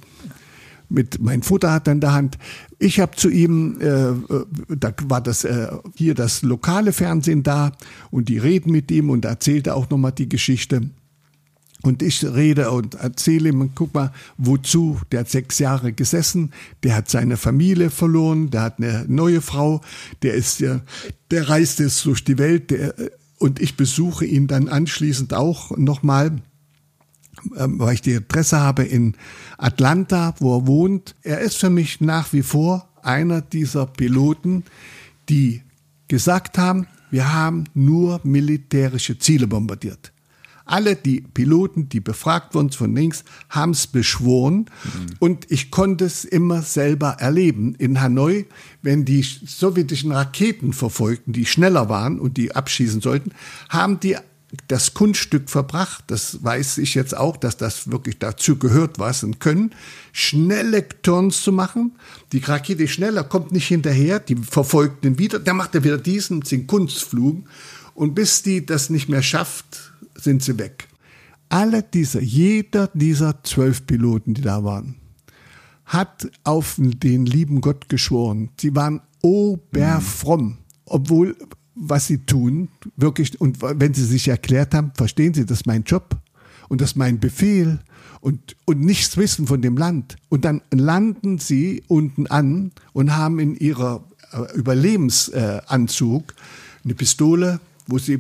mit mein Vater hat in der Hand. Ich habe zu ihm, äh, äh, da war das äh, hier das lokale Fernsehen da und die reden mit ihm und erzählte auch nochmal die Geschichte. Und ich rede und erzähle ihm, guck mal, wozu? Der hat sechs Jahre gesessen, der hat seine Familie verloren, der hat eine neue Frau, der ist, der, der reist jetzt durch die Welt, der, und ich besuche ihn dann anschließend auch nochmal weil ich die Adresse habe in Atlanta, wo er wohnt. Er ist für mich nach wie vor einer dieser Piloten, die gesagt haben, wir haben nur militärische Ziele bombardiert. Alle die Piloten, die befragt wurden von links, haben es beschworen. Mhm. Und ich konnte es immer selber erleben. In Hanoi, wenn die sowjetischen Raketen verfolgten, die schneller waren und die abschießen sollten, haben die das Kunststück verbracht, das weiß ich jetzt auch, dass das wirklich dazu gehört, was und können, schnelle Turns zu machen. Die Rakete schneller kommt nicht hinterher, die verfolgt den wieder, dann macht er wieder diesen, den Kunstflug und bis die das nicht mehr schafft, sind sie weg. Alle diese, jeder dieser zwölf Piloten, die da waren, hat auf den lieben Gott geschworen. Sie waren oberfromm, obwohl was sie tun, wirklich, und wenn sie sich erklärt haben, verstehen sie, das ist mein Job und das ist mein Befehl und, und nichts wissen von dem Land. Und dann landen sie unten an und haben in ihrer äh, Überlebensanzug eine Pistole, wo sie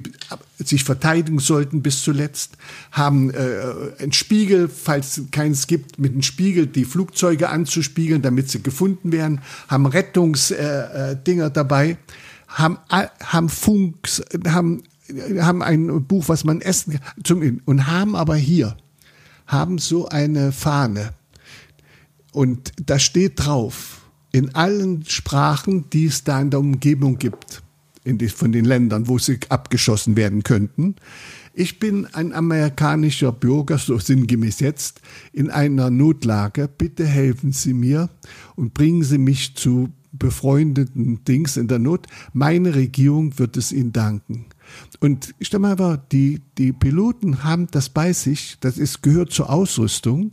sich verteidigen sollten bis zuletzt, haben äh, einen Spiegel, falls keins gibt, mit einem Spiegel die Flugzeuge anzuspiegeln, damit sie gefunden werden, haben Rettungsdinger äh, äh, dabei haben, haben Funks, haben, haben ein Buch, was man essen kann, und haben aber hier, haben so eine Fahne. Und da steht drauf, in allen Sprachen, die es da in der Umgebung gibt. die, von den Ländern, wo sie abgeschossen werden könnten. Ich bin ein amerikanischer Bürger, so sinngemäß jetzt, in einer Notlage. Bitte helfen Sie mir und bringen Sie mich zu befreundeten Dings in der Not. Meine Regierung wird es Ihnen danken. Und stell mal vor, die, die Piloten haben das bei sich, das ist, gehört zur Ausrüstung.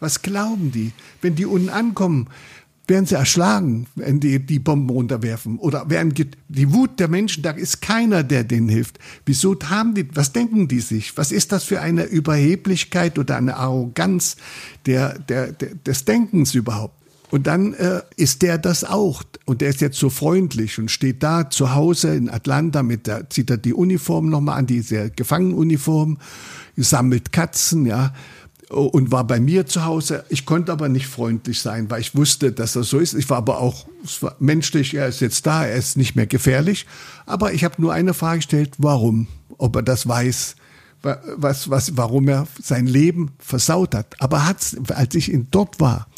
Was glauben die, wenn die unten ankommen? werden sie erschlagen, wenn die die Bomben runterwerfen. Oder werden die Wut der Menschen, da ist keiner, der denen hilft. Wieso haben die, was denken die sich? Was ist das für eine Überheblichkeit oder eine Arroganz der, der, der des Denkens überhaupt? Und dann äh, ist der das auch. Und der ist jetzt so freundlich und steht da zu Hause in Atlanta mit der, zieht er die Uniform nochmal an, diese Gefangenenuniform, sammelt Katzen, ja und war bei mir zu Hause. Ich konnte aber nicht freundlich sein, weil ich wusste, dass das so ist. Ich war aber auch war menschlich, er ist jetzt da, er ist nicht mehr gefährlich. Aber ich habe nur eine Frage gestellt, warum? Ob er das weiß, was, was, warum er sein Leben versaut hat. Aber hat's, als ich ihn dort war,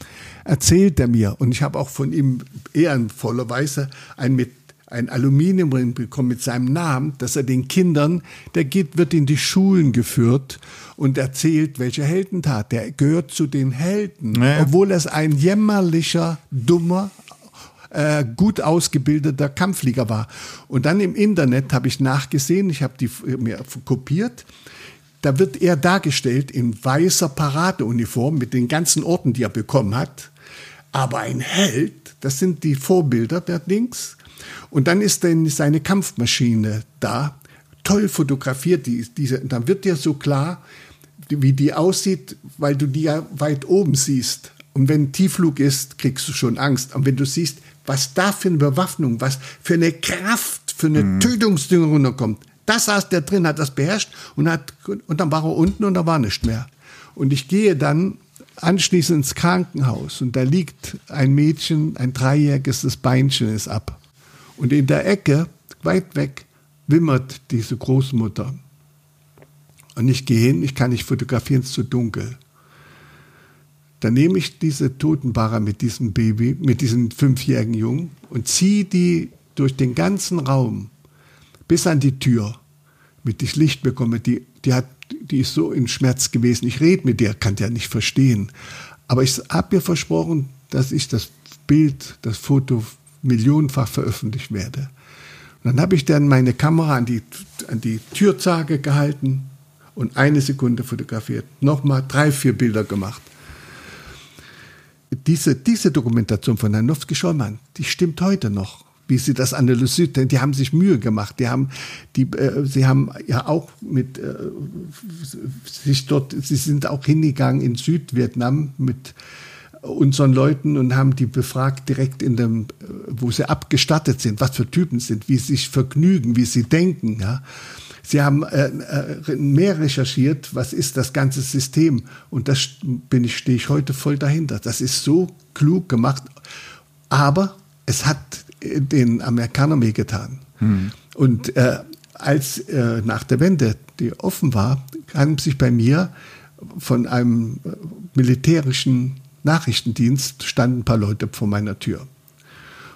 erzählt er mir, und ich habe auch von ihm ehrenvollerweise ein mit ein Aluminiumring bekommen mit seinem Namen, dass er den Kindern, der geht, wird in die Schulen geführt und erzählt, welche Heldentat. Der gehört zu den Helden, ja. obwohl er ein jämmerlicher, dummer, äh, gut ausgebildeter Kampfflieger war. Und dann im Internet habe ich nachgesehen, ich habe die mir kopiert. Da wird er dargestellt in weißer Paradeuniform mit den ganzen Orten, die er bekommen hat. Aber ein Held, das sind die Vorbilder der Dings. Und dann ist dann seine Kampfmaschine da, toll fotografiert, die, diese, dann wird dir so klar, wie die aussieht, weil du die ja weit oben siehst. Und wenn Tiefflug ist, kriegst du schon Angst. Und wenn du siehst, was da für eine Bewaffnung, was für eine Kraft, für eine mhm. Tötungsdünger runterkommt, das saß der drin, hat das beherrscht und hat, und dann war er unten und da war nichts mehr. Und ich gehe dann anschließend ins Krankenhaus und da liegt ein Mädchen, ein dreijähriges, das Beinchen ist ab. Und in der Ecke, weit weg, wimmert diese Großmutter. Und ich gehe hin, ich kann nicht fotografieren, es ist zu dunkel. Dann nehme ich diese Totenbarre mit diesem Baby, mit diesem fünfjährigen Jungen und ziehe die durch den ganzen Raum bis an die Tür, damit ich Licht bekomme. Die, die, hat, die ist so in Schmerz gewesen. Ich rede mit der, kann ja nicht verstehen. Aber ich habe ihr versprochen, dass ich das Bild, das Foto millionenfach veröffentlicht werde. Und dann habe ich dann meine Kamera an die, an die Türzage gehalten und eine Sekunde fotografiert. Nochmal drei, vier Bilder gemacht. Diese, diese Dokumentation von Nanowski-Schollmann, die stimmt heute noch, wie sie das analysiert. Denn die haben sich Mühe gemacht. Die haben, die, äh, sie haben ja auch mit äh, sich dort, sie sind auch hingegangen in Südvietnam mit unseren Leuten und haben die befragt direkt in dem, wo sie abgestattet sind, was für Typen sind, wie sie sich vergnügen, wie sie denken. Ja. Sie haben äh, äh, mehr recherchiert, was ist das ganze System. Und das bin ich, stehe ich heute voll dahinter. Das ist so klug gemacht. Aber es hat äh, den Amerikanern wehgetan. Hm. Und äh, als äh, nach der Wende, die offen war, haben sich bei mir von einem äh, militärischen Nachrichtendienst standen ein paar Leute vor meiner Tür.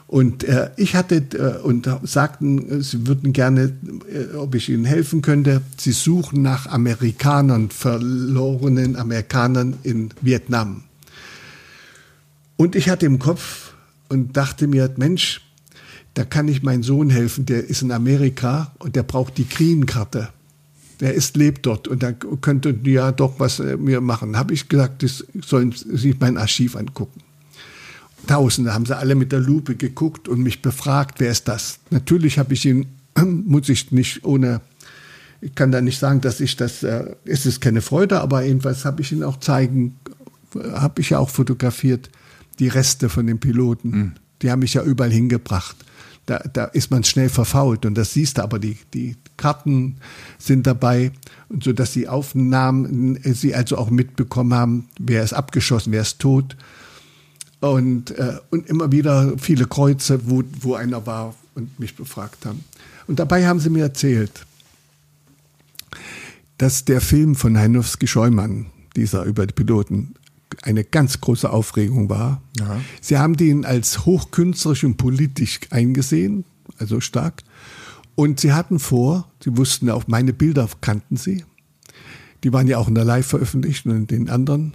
Und äh, ich hatte äh, und sagten, sie würden gerne, äh, ob ich ihnen helfen könnte. Sie suchen nach Amerikanern, verlorenen Amerikanern in Vietnam. Und ich hatte im Kopf und dachte mir, Mensch, da kann ich meinen Sohn helfen, der ist in Amerika und der braucht die Green-Karte der ist, lebt dort und dann könnte ja doch was äh, mir machen. Habe ich gesagt, das sollen sich mein Archiv angucken. Tausende haben sie alle mit der Lupe geguckt und mich befragt, wer ist das? Natürlich habe ich ihn, muss ich nicht ohne, ich kann da nicht sagen, dass ich das, äh, es ist keine Freude, aber jedenfalls habe ich ihn auch zeigen, habe ich ja auch fotografiert, die Reste von den Piloten. Mhm. Die haben mich ja überall hingebracht da, da ist man schnell verfault und das siehst du, aber die, die Karten sind dabei, und so dass die Aufnahmen, sie also auch mitbekommen haben, wer ist abgeschossen, wer ist tot. Und, äh, und immer wieder viele Kreuze, wo, wo einer war und mich befragt haben. Und dabei haben sie mir erzählt, dass der Film von Heinowski-Scheumann, dieser über die Piloten, eine ganz große Aufregung war. Ja. Sie haben den als hochkünstlerisch und politisch eingesehen, also stark. Und sie hatten vor, sie wussten auch, meine Bilder kannten sie. Die waren ja auch in der Live veröffentlicht und in den anderen.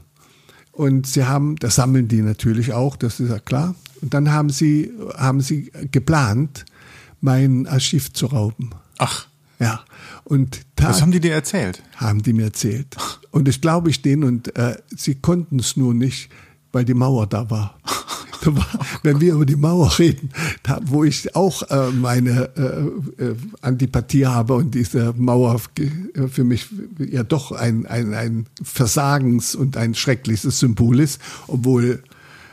Und sie haben, das sammeln die natürlich auch, das ist ja klar. Und dann haben sie, haben sie geplant, mein Archiv zu rauben. Ach. Ja. Und Was haben die dir erzählt? Haben die mir erzählt. Und das glaube ich denen und äh, sie konnten es nur nicht, weil die Mauer da war. da war wenn wir über die Mauer reden, da, wo ich auch äh, meine äh, äh, Antipathie habe und diese Mauer für mich ja doch ein, ein, ein Versagens- und ein schreckliches Symbol ist, obwohl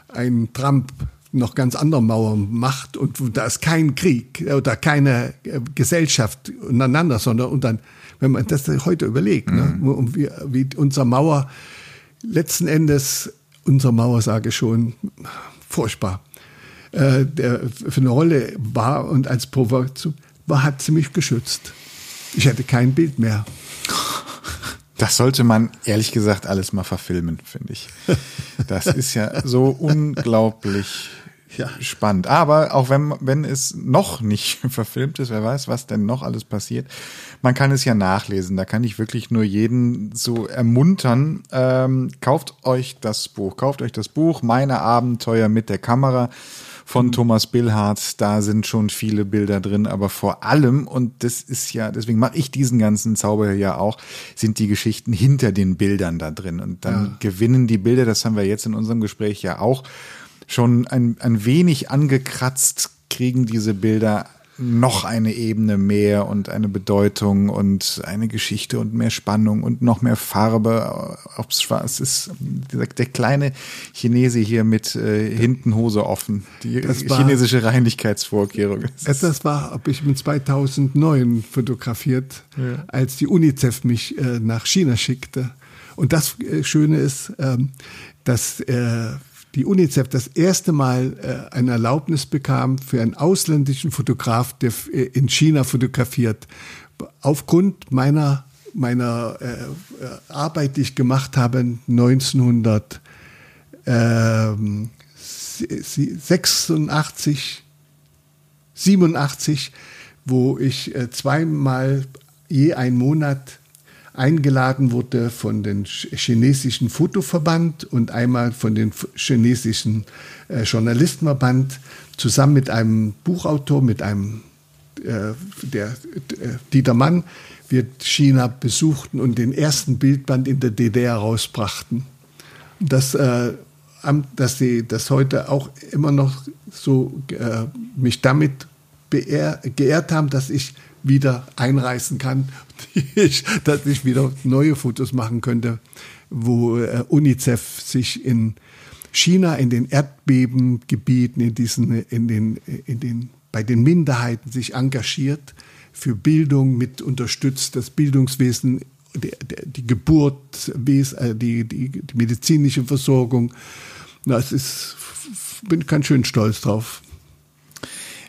ein Trump noch ganz andere Mauern macht und da ist kein Krieg oder keine äh, Gesellschaft untereinander, sondern und dann, wenn man das heute überlegt, ne, mhm. ne, wie, wie unsere Mauer letzten Endes, unsere Mauer sage ich schon, furchtbar, äh, der für eine Rolle war und als Provokation war, hat sie mich geschützt. Ich hätte kein Bild mehr. Das sollte man ehrlich gesagt alles mal verfilmen, finde ich. Das ist ja so unglaublich ja. spannend. Aber auch wenn, wenn es noch nicht verfilmt ist, wer weiß, was denn noch alles passiert, man kann es ja nachlesen. Da kann ich wirklich nur jeden so ermuntern. Ähm, kauft euch das Buch. Kauft euch das Buch Meine Abenteuer mit der Kamera von mhm. Thomas Billhardt. Da sind schon viele Bilder drin, aber vor allem, und das ist ja, deswegen mache ich diesen ganzen Zauber ja auch, sind die Geschichten hinter den Bildern da drin. Und dann ja. gewinnen die Bilder, das haben wir jetzt in unserem Gespräch ja auch schon ein, ein wenig angekratzt, kriegen diese Bilder noch eine Ebene mehr und eine Bedeutung und eine Geschichte und mehr Spannung und noch mehr Farbe. Ob es schwarz ist, der, kleine Chinese hier mit äh, hinten Hose offen, die war, chinesische Reinlichkeitsvorkehrung. Das war, habe ich mit 2009 fotografiert, ja. als die UNICEF mich äh, nach China schickte. Und das äh, Schöne ist, ähm, dass äh, die UNICEF das erste Mal äh, eine Erlaubnis bekam für einen ausländischen Fotograf, der äh, in China fotografiert. Aufgrund meiner, meiner äh, äh Arbeit, die ich gemacht habe 1986, 87, wo ich äh, zweimal je einen Monat eingeladen wurde von den chinesischen Fotoverband und einmal von den chinesischen äh, Journalistenverband zusammen mit einem Buchautor, mit einem äh, der äh, Dieter Mann, wir China besuchten und den ersten Bildband in der DDR rausbrachten. Das, äh, dass sie das heute auch immer noch so äh, mich damit geehrt haben, dass ich wieder einreißen kann, dass ich wieder neue Fotos machen könnte, wo äh, UNICEF sich in China in den Erdbebengebieten, in diesen, in den, in den, bei den Minderheiten sich engagiert, für Bildung mit unterstützt, das Bildungswesen, die, die Geburt, äh, die, die, die medizinische Versorgung. Das ist, bin ganz schön stolz drauf.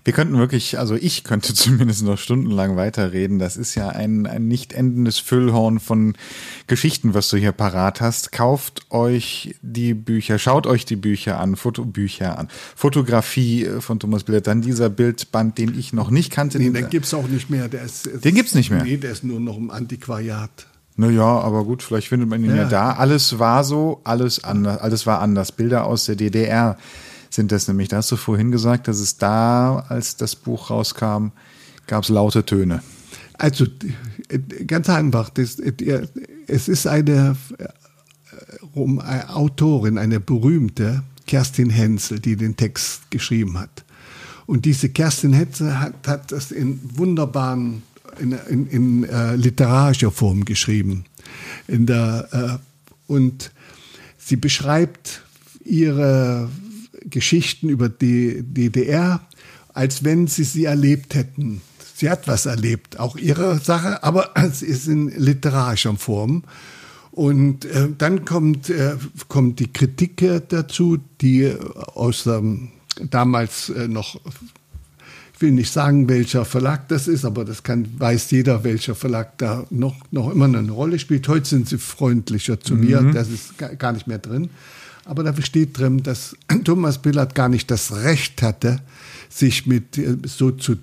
Wir könnten wirklich, also ich könnte zumindest noch stundenlang weiterreden. Das ist ja ein, ein nicht endendes Füllhorn von Geschichten, was du hier parat hast. Kauft euch die Bücher, schaut euch die Bücher an, Fotobücher an. Fotografie äh, von Thomas Billett, dann dieser Bildband, den ich noch nicht kannte. Nee, den gibt's auch nicht mehr. Der ist, den gibt's nicht mehr? Nee, der ist nur noch im Antiquariat. Naja, aber gut, vielleicht findet man ihn ja, ja da. Alles war so, alles anders, alles war anders. Bilder aus der DDR sind das nämlich. Da hast du vorhin gesagt, dass es da, als das Buch rauskam, gab es laute Töne. Also ganz einfach, das, es ist eine äh, Autorin, eine berühmte, Kerstin Hensel, die den Text geschrieben hat. Und diese Kerstin Hensel hat, hat das in wunderbaren, in, in, in äh, literarischer Form geschrieben. In der, äh, und sie beschreibt ihre Geschichten über die DDR, als wenn sie sie erlebt hätten. Sie hat was erlebt, auch ihre Sache, aber es ist in literarischer Form. Und äh, dann kommt, äh, kommt die Kritik dazu, die aus ähm, damals äh, noch, ich will nicht sagen, welcher Verlag das ist, aber das kann, weiß jeder, welcher Verlag da noch, noch immer eine Rolle spielt. Heute sind sie freundlicher zu mhm. mir, das ist gar nicht mehr drin. Aber da steht drin, dass Thomas Billard gar nicht das Recht hatte, sich mit äh, so zu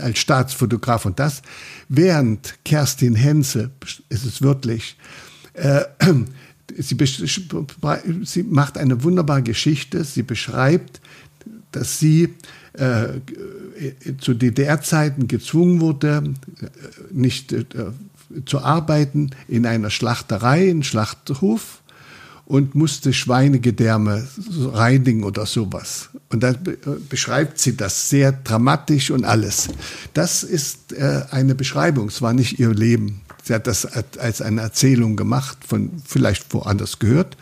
als Staatsfotograf und das, während Kerstin Henze, ist es wirklich, äh, sie, sie macht eine wunderbare Geschichte. Sie beschreibt, dass sie äh, zu DDR-Zeiten gezwungen wurde, äh, nicht äh, zu arbeiten in einer Schlachterei, in Schlachthof und musste Schweinegedärme reinigen oder sowas. Und dann beschreibt sie das sehr dramatisch und alles. Das ist äh, eine Beschreibung, es war nicht ihr Leben. Sie hat das als eine Erzählung gemacht, von vielleicht woanders gehört.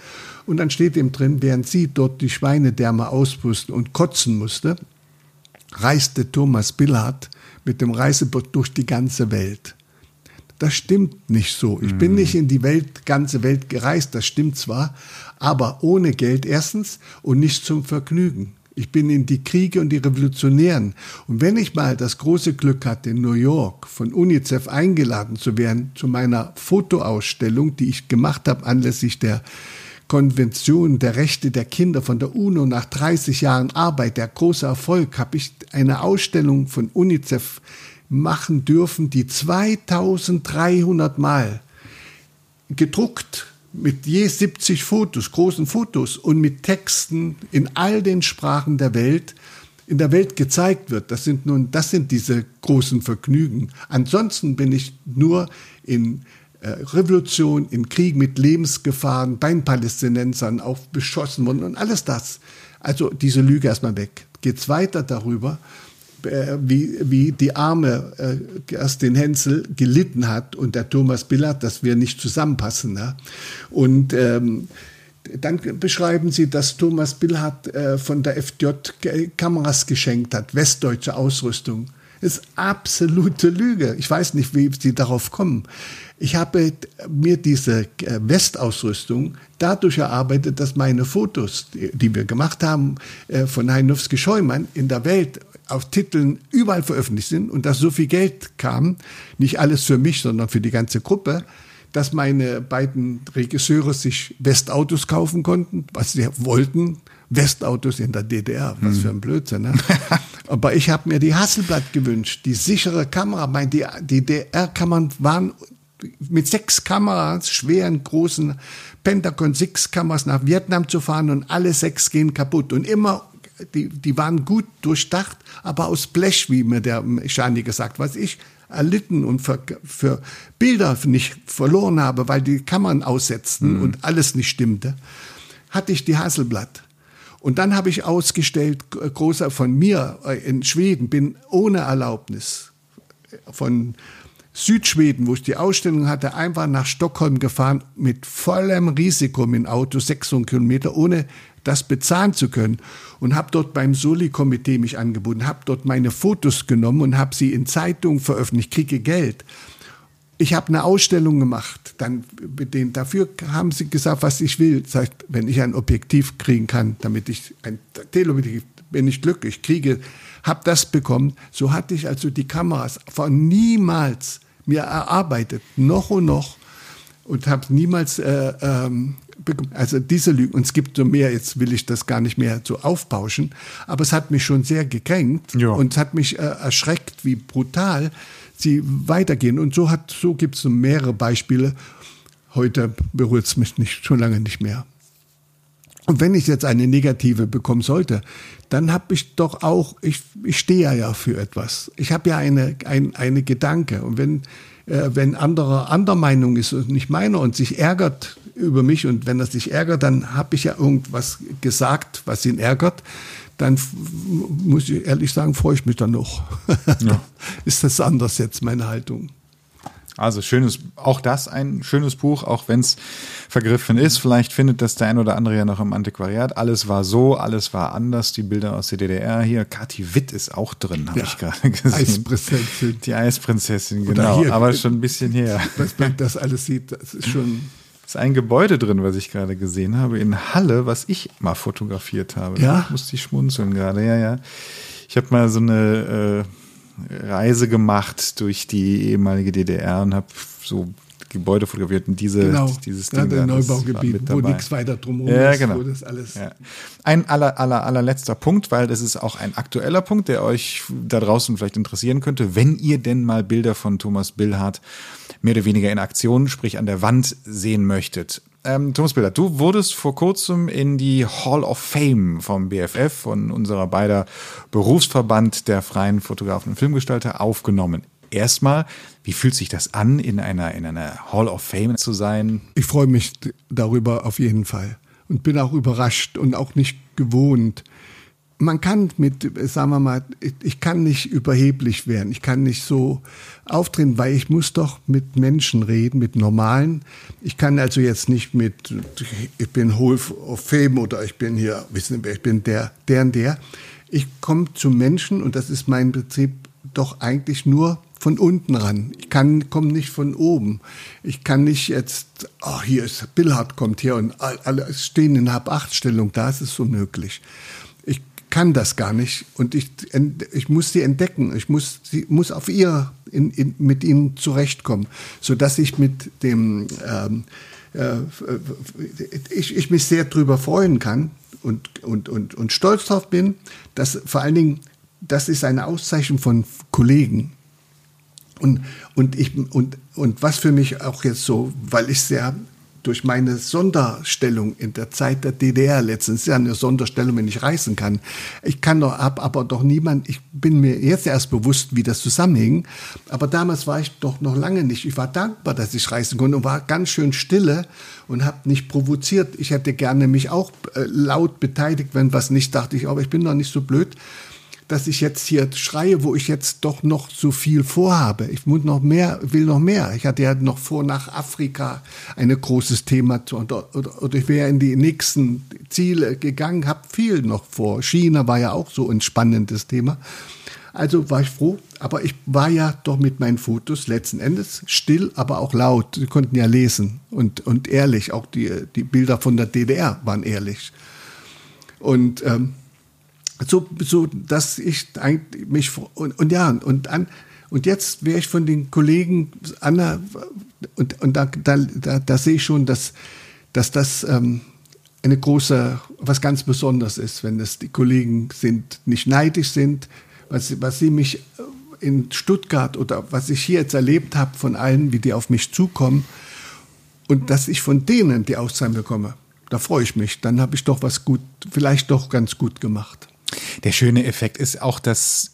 Und dann steht eben drin, während sie dort die Schweinedärme auspusten und kotzen musste, reiste Thomas Billard mit dem Reiseboot durch die ganze Welt. Das stimmt nicht so. Ich bin mhm. nicht in die Welt, ganze Welt gereist, das stimmt zwar, aber ohne Geld erstens und nicht zum Vergnügen. Ich bin in die Kriege und die Revolutionären. Und wenn ich mal das große Glück hatte, in New York von UNICEF eingeladen zu werden zu meiner Fotoausstellung, die ich gemacht habe anlässlich der Konvention der Rechte der Kinder von der UNO nach 30 Jahren Arbeit, der große Erfolg, habe ich eine Ausstellung von UNICEF machen dürfen, die 2300 Mal gedruckt mit je 70 Fotos, großen Fotos und mit Texten in all den Sprachen der Welt in der Welt gezeigt wird. Das sind nun, das sind diese großen Vergnügen. Ansonsten bin ich nur in äh, Revolution, in Krieg mit Lebensgefahren bei den Palästinensern auch beschossen worden und alles das. Also diese Lüge erstmal weg. Geht's weiter darüber, äh, wie, wie die arme äh, Kerstin Hensel gelitten hat und der Thomas Billard, dass wir nicht zusammenpassen. Ne? Und ähm, dann beschreiben Sie, dass Thomas Billard äh, von der FJ Kameras geschenkt hat, westdeutsche Ausrüstung. Das ist absolute Lüge. Ich weiß nicht, wie Sie darauf kommen. Ich habe mir diese äh, Westausrüstung dadurch erarbeitet, dass meine Fotos, die wir gemacht haben, äh, von Heinowski-Scheumann in der Welt auf Titeln überall veröffentlicht sind und dass so viel Geld kam, nicht alles für mich, sondern für die ganze Gruppe, dass meine beiden Regisseure sich Westautos kaufen konnten, was sie wollten. Westautos in der DDR, was hm. für ein Blödsinn. Ne? Aber ich habe mir die Hasselblatt gewünscht, die sichere Kamera. Mein, die DDR-Kammern waren mit sechs Kameras, schweren, großen Pentagon 6 Kameras nach Vietnam zu fahren und alle sechs gehen kaputt. Und immer, die, die waren gut durchdacht, aber aus Blech, wie mir der Mechaniker sagt, was ich erlitten und für, für Bilder nicht verloren habe, weil die Kammern aussetzten mhm. und alles nicht stimmte, hatte ich die Hasselblatt. Und dann habe ich ausgestellt, großer von mir äh, in Schweden, bin ohne Erlaubnis von Südschweden, wo ich die Ausstellung hatte, einfach nach Stockholm gefahren mit vollem Risiko mit dem Auto, 600 Kilometer, ohne das bezahlen zu können. Und habe dort beim Soli-Komitee mich angeboten, habe dort meine Fotos genommen und habe sie in Zeitungen veröffentlicht, kriege Geld. Ich habe eine Ausstellung gemacht. Dann mit denen, dafür haben sie gesagt, was ich will. Sagt, wenn ich ein Objektiv kriegen kann, damit ich ein Teleobjektiv, bin ich glücklich, kriege, habe das bekommen. So hatte ich also die Kameras von niemals mir erarbeitet, noch und noch und habe niemals, äh, ähm, also diese Lügen, und es gibt so mehr, jetzt will ich das gar nicht mehr so aufbauschen, aber es hat mich schon sehr gekränkt ja. und es hat mich äh, erschreckt, wie brutal sie weitergehen. Und so hat, so gibt es mehrere Beispiele. Heute berührt es mich nicht, schon lange nicht mehr. Und wenn ich jetzt eine negative bekommen sollte, dann habe ich doch auch, ich, ich stehe ja für etwas. Ich habe ja eine, ein, eine Gedanke. Und wenn, wenn anderer anderer Meinung ist und nicht meiner und sich ärgert über mich und wenn er sich ärgert, dann habe ich ja irgendwas gesagt, was ihn ärgert, dann muss ich ehrlich sagen, freue ich mich dann noch. Ja. ist das anders jetzt, meine Haltung. Also schönes, auch das ein schönes Buch, auch wenn es vergriffen ist. Vielleicht findet das der ein oder andere ja noch im Antiquariat. Alles war so, alles war anders. Die Bilder aus der DDR hier. Kathi Witt ist auch drin, habe ja, ich gerade gesehen. Eisprinzessin. Die Eisprinzessin, genau. Hier, aber schon ein bisschen her. Was man das alles sieht, das ist schon. Es ist ein Gebäude drin, was ich gerade gesehen habe, in Halle, was ich mal fotografiert habe. Ja. Da musste ich schmunzeln gerade, ja, ja. Ich habe mal so eine, äh, Reise gemacht durch die ehemalige DDR und habe so Gebäude fotografiert und diese, genau. dieses ja, Ding. der da, Neubaugebiet, wo nichts weiter drumherum ja, ist, genau. wo das alles. Ja. Ein aller, aller, allerletzter Punkt, weil das ist auch ein aktueller Punkt, der euch da draußen vielleicht interessieren könnte, wenn ihr denn mal Bilder von Thomas Billhardt mehr oder weniger in Aktion, sprich an der Wand sehen möchtet. Ähm, Thomas Billhardt, du wurdest vor kurzem in die Hall of Fame vom BFF, von unserer beider Berufsverband der freien Fotografen und Filmgestalter, aufgenommen. Erstmal, wie fühlt sich das an, in einer, in einer Hall of Fame zu sein? Ich freue mich darüber auf jeden Fall und bin auch überrascht und auch nicht gewohnt. Man kann mit, sagen wir mal, ich kann nicht überheblich werden, ich kann nicht so auftreten, weil ich muss doch mit Menschen reden, mit normalen. Ich kann also jetzt nicht mit, ich bin Hall of Fame oder ich bin hier, wissen Sie, ich bin der, der und der. Ich komme zu Menschen und das ist mein Prinzip doch eigentlich nur von unten ran. Ich kann, komme nicht von oben. Ich kann nicht jetzt, oh, hier ist Billhard kommt hier und alle stehen in Hab-Acht-Stellung, da ist es unmöglich. Ich kann das gar nicht und ich, ich muss sie entdecken. Ich muss, sie muss auf ihr, in, in, mit ihnen zurechtkommen, sodass ich mit dem, ähm, äh, ich, ich mich sehr drüber freuen kann und, und, und, und stolz drauf bin, dass vor allen Dingen, das ist eine Auszeichnung von Kollegen, und, und, ich, und, und was für mich auch jetzt so, weil ich sehr durch meine Sonderstellung in der Zeit der DDR letztens, ja eine Sonderstellung, wenn ich reisen kann. Ich kann doch ab, aber doch niemand, ich bin mir jetzt erst bewusst, wie das zusammenhing. Aber damals war ich doch noch lange nicht. Ich war dankbar, dass ich reisen konnte und war ganz schön stille und habe nicht provoziert. Ich hätte gerne mich auch äh, laut beteiligt, wenn was nicht, dachte ich, aber ich bin doch nicht so blöd dass ich jetzt hier schreie, wo ich jetzt doch noch so viel vorhabe. Ich muss noch mehr, will noch mehr. Ich hatte ja noch vor, nach Afrika ein großes Thema zu, oder, oder, oder ich wäre in die nächsten Ziele gegangen, habe viel noch vor. China war ja auch so ein spannendes Thema. Also war ich froh, aber ich war ja doch mit meinen Fotos letzten Endes still, aber auch laut. Sie konnten ja lesen und, und ehrlich. Auch die, die Bilder von der DDR waren ehrlich. Und ähm, so, so dass ich mich und, und ja und an und jetzt wäre ich von den Kollegen Anna und und da da, da, da sehe ich schon, dass dass das ähm, eine große was ganz Besonderes ist, wenn es die Kollegen sind, nicht neidisch sind, was was sie mich in Stuttgart oder was ich hier jetzt erlebt habe von allen, wie die auf mich zukommen und dass ich von denen die Auszeichnung bekomme. Da freue ich mich. Dann habe ich doch was gut, vielleicht doch ganz gut gemacht. Der schöne Effekt ist auch, dass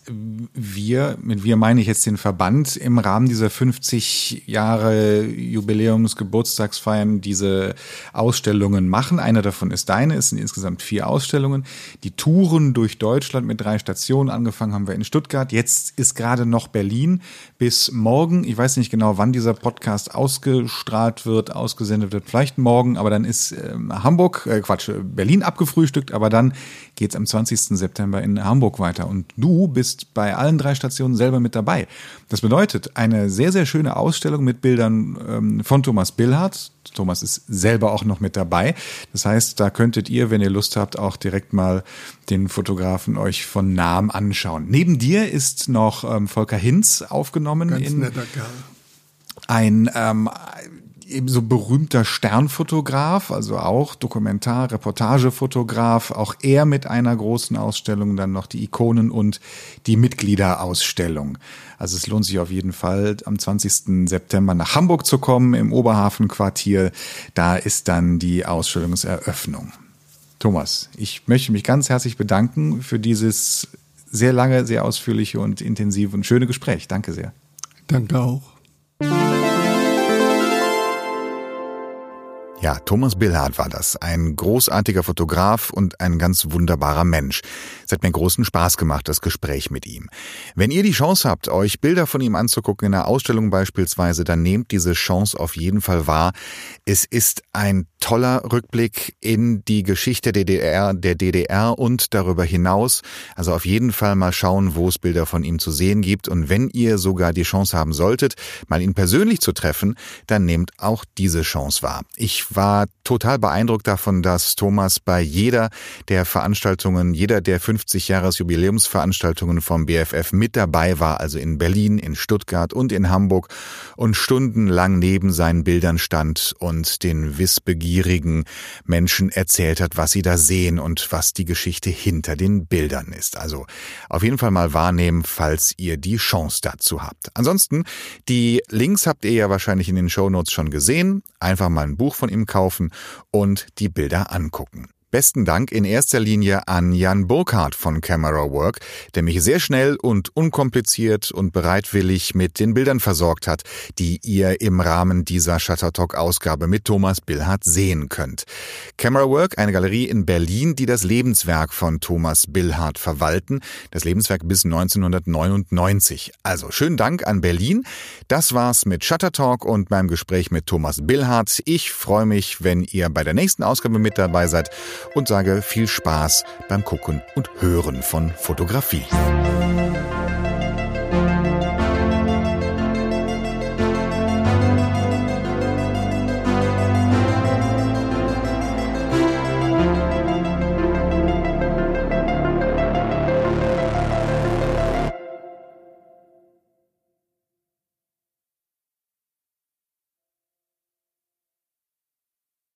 wir, mit wir meine ich jetzt den Verband, im Rahmen dieser 50 Jahre Jubiläumsgeburtstagsfeiern diese Ausstellungen machen. Eine davon ist deine, es sind insgesamt vier Ausstellungen. Die Touren durch Deutschland mit drei Stationen, angefangen haben wir in Stuttgart, jetzt ist gerade noch Berlin bis morgen. Ich weiß nicht genau, wann dieser Podcast ausgestrahlt wird, ausgesendet wird, vielleicht morgen, aber dann ist äh, Hamburg, äh, Quatsch, Berlin abgefrühstückt, aber dann geht's am 20. September in Hamburg weiter. Und du bist bei allen drei Stationen selber mit dabei. Das bedeutet eine sehr, sehr schöne Ausstellung mit Bildern ähm, von Thomas Billhardt. Thomas ist selber auch noch mit dabei. Das heißt, da könntet ihr, wenn ihr Lust habt, auch direkt mal den Fotografen euch von nahem anschauen. Neben dir ist noch ähm, Volker Hinz aufgenommen. Ganz in netter Kerl. Ein ähm, ebenso berühmter Sternfotograf, also auch Dokumentar, Reportagefotograf, auch er mit einer großen Ausstellung, dann noch die Ikonen und die Mitgliederausstellung. Also es lohnt sich auf jeden Fall, am 20. September nach Hamburg zu kommen, im Oberhafenquartier. Da ist dann die Ausstellungseröffnung. Thomas, ich möchte mich ganz herzlich bedanken für dieses sehr lange, sehr ausführliche und intensive und schöne Gespräch. Danke sehr. Danke auch. Ja, Thomas Billhardt war das. Ein großartiger Fotograf und ein ganz wunderbarer Mensch. Es hat mir großen Spaß gemacht, das Gespräch mit ihm. Wenn ihr die Chance habt, euch Bilder von ihm anzugucken, in einer Ausstellung beispielsweise, dann nehmt diese Chance auf jeden Fall wahr. Es ist ein toller Rückblick in die Geschichte der DDR, der DDR und darüber hinaus. Also auf jeden Fall mal schauen, wo es Bilder von ihm zu sehen gibt. Und wenn ihr sogar die Chance haben solltet, mal ihn persönlich zu treffen, dann nehmt auch diese Chance wahr. Ich war total beeindruckt davon, dass Thomas bei jeder der Veranstaltungen, jeder der fünf 50-Jahres-Jubiläumsveranstaltungen vom BFF mit dabei war, also in Berlin, in Stuttgart und in Hamburg und stundenlang neben seinen Bildern stand und den wissbegierigen Menschen erzählt hat, was sie da sehen und was die Geschichte hinter den Bildern ist. Also auf jeden Fall mal wahrnehmen, falls ihr die Chance dazu habt. Ansonsten, die Links habt ihr ja wahrscheinlich in den Shownotes schon gesehen. Einfach mal ein Buch von ihm kaufen und die Bilder angucken. Besten Dank in erster Linie an Jan Burkhardt von Camera Work, der mich sehr schnell und unkompliziert und bereitwillig mit den Bildern versorgt hat, die ihr im Rahmen dieser Shuttertalk Ausgabe mit Thomas Billhardt sehen könnt. Camera Work, eine Galerie in Berlin, die das Lebenswerk von Thomas Billhardt verwalten, das Lebenswerk bis 1999. Also schönen Dank an Berlin. Das war's mit Shuttertalk und meinem Gespräch mit Thomas Billhardt. Ich freue mich, wenn ihr bei der nächsten Ausgabe mit dabei seid und sage viel Spaß beim Gucken und Hören von Fotografie.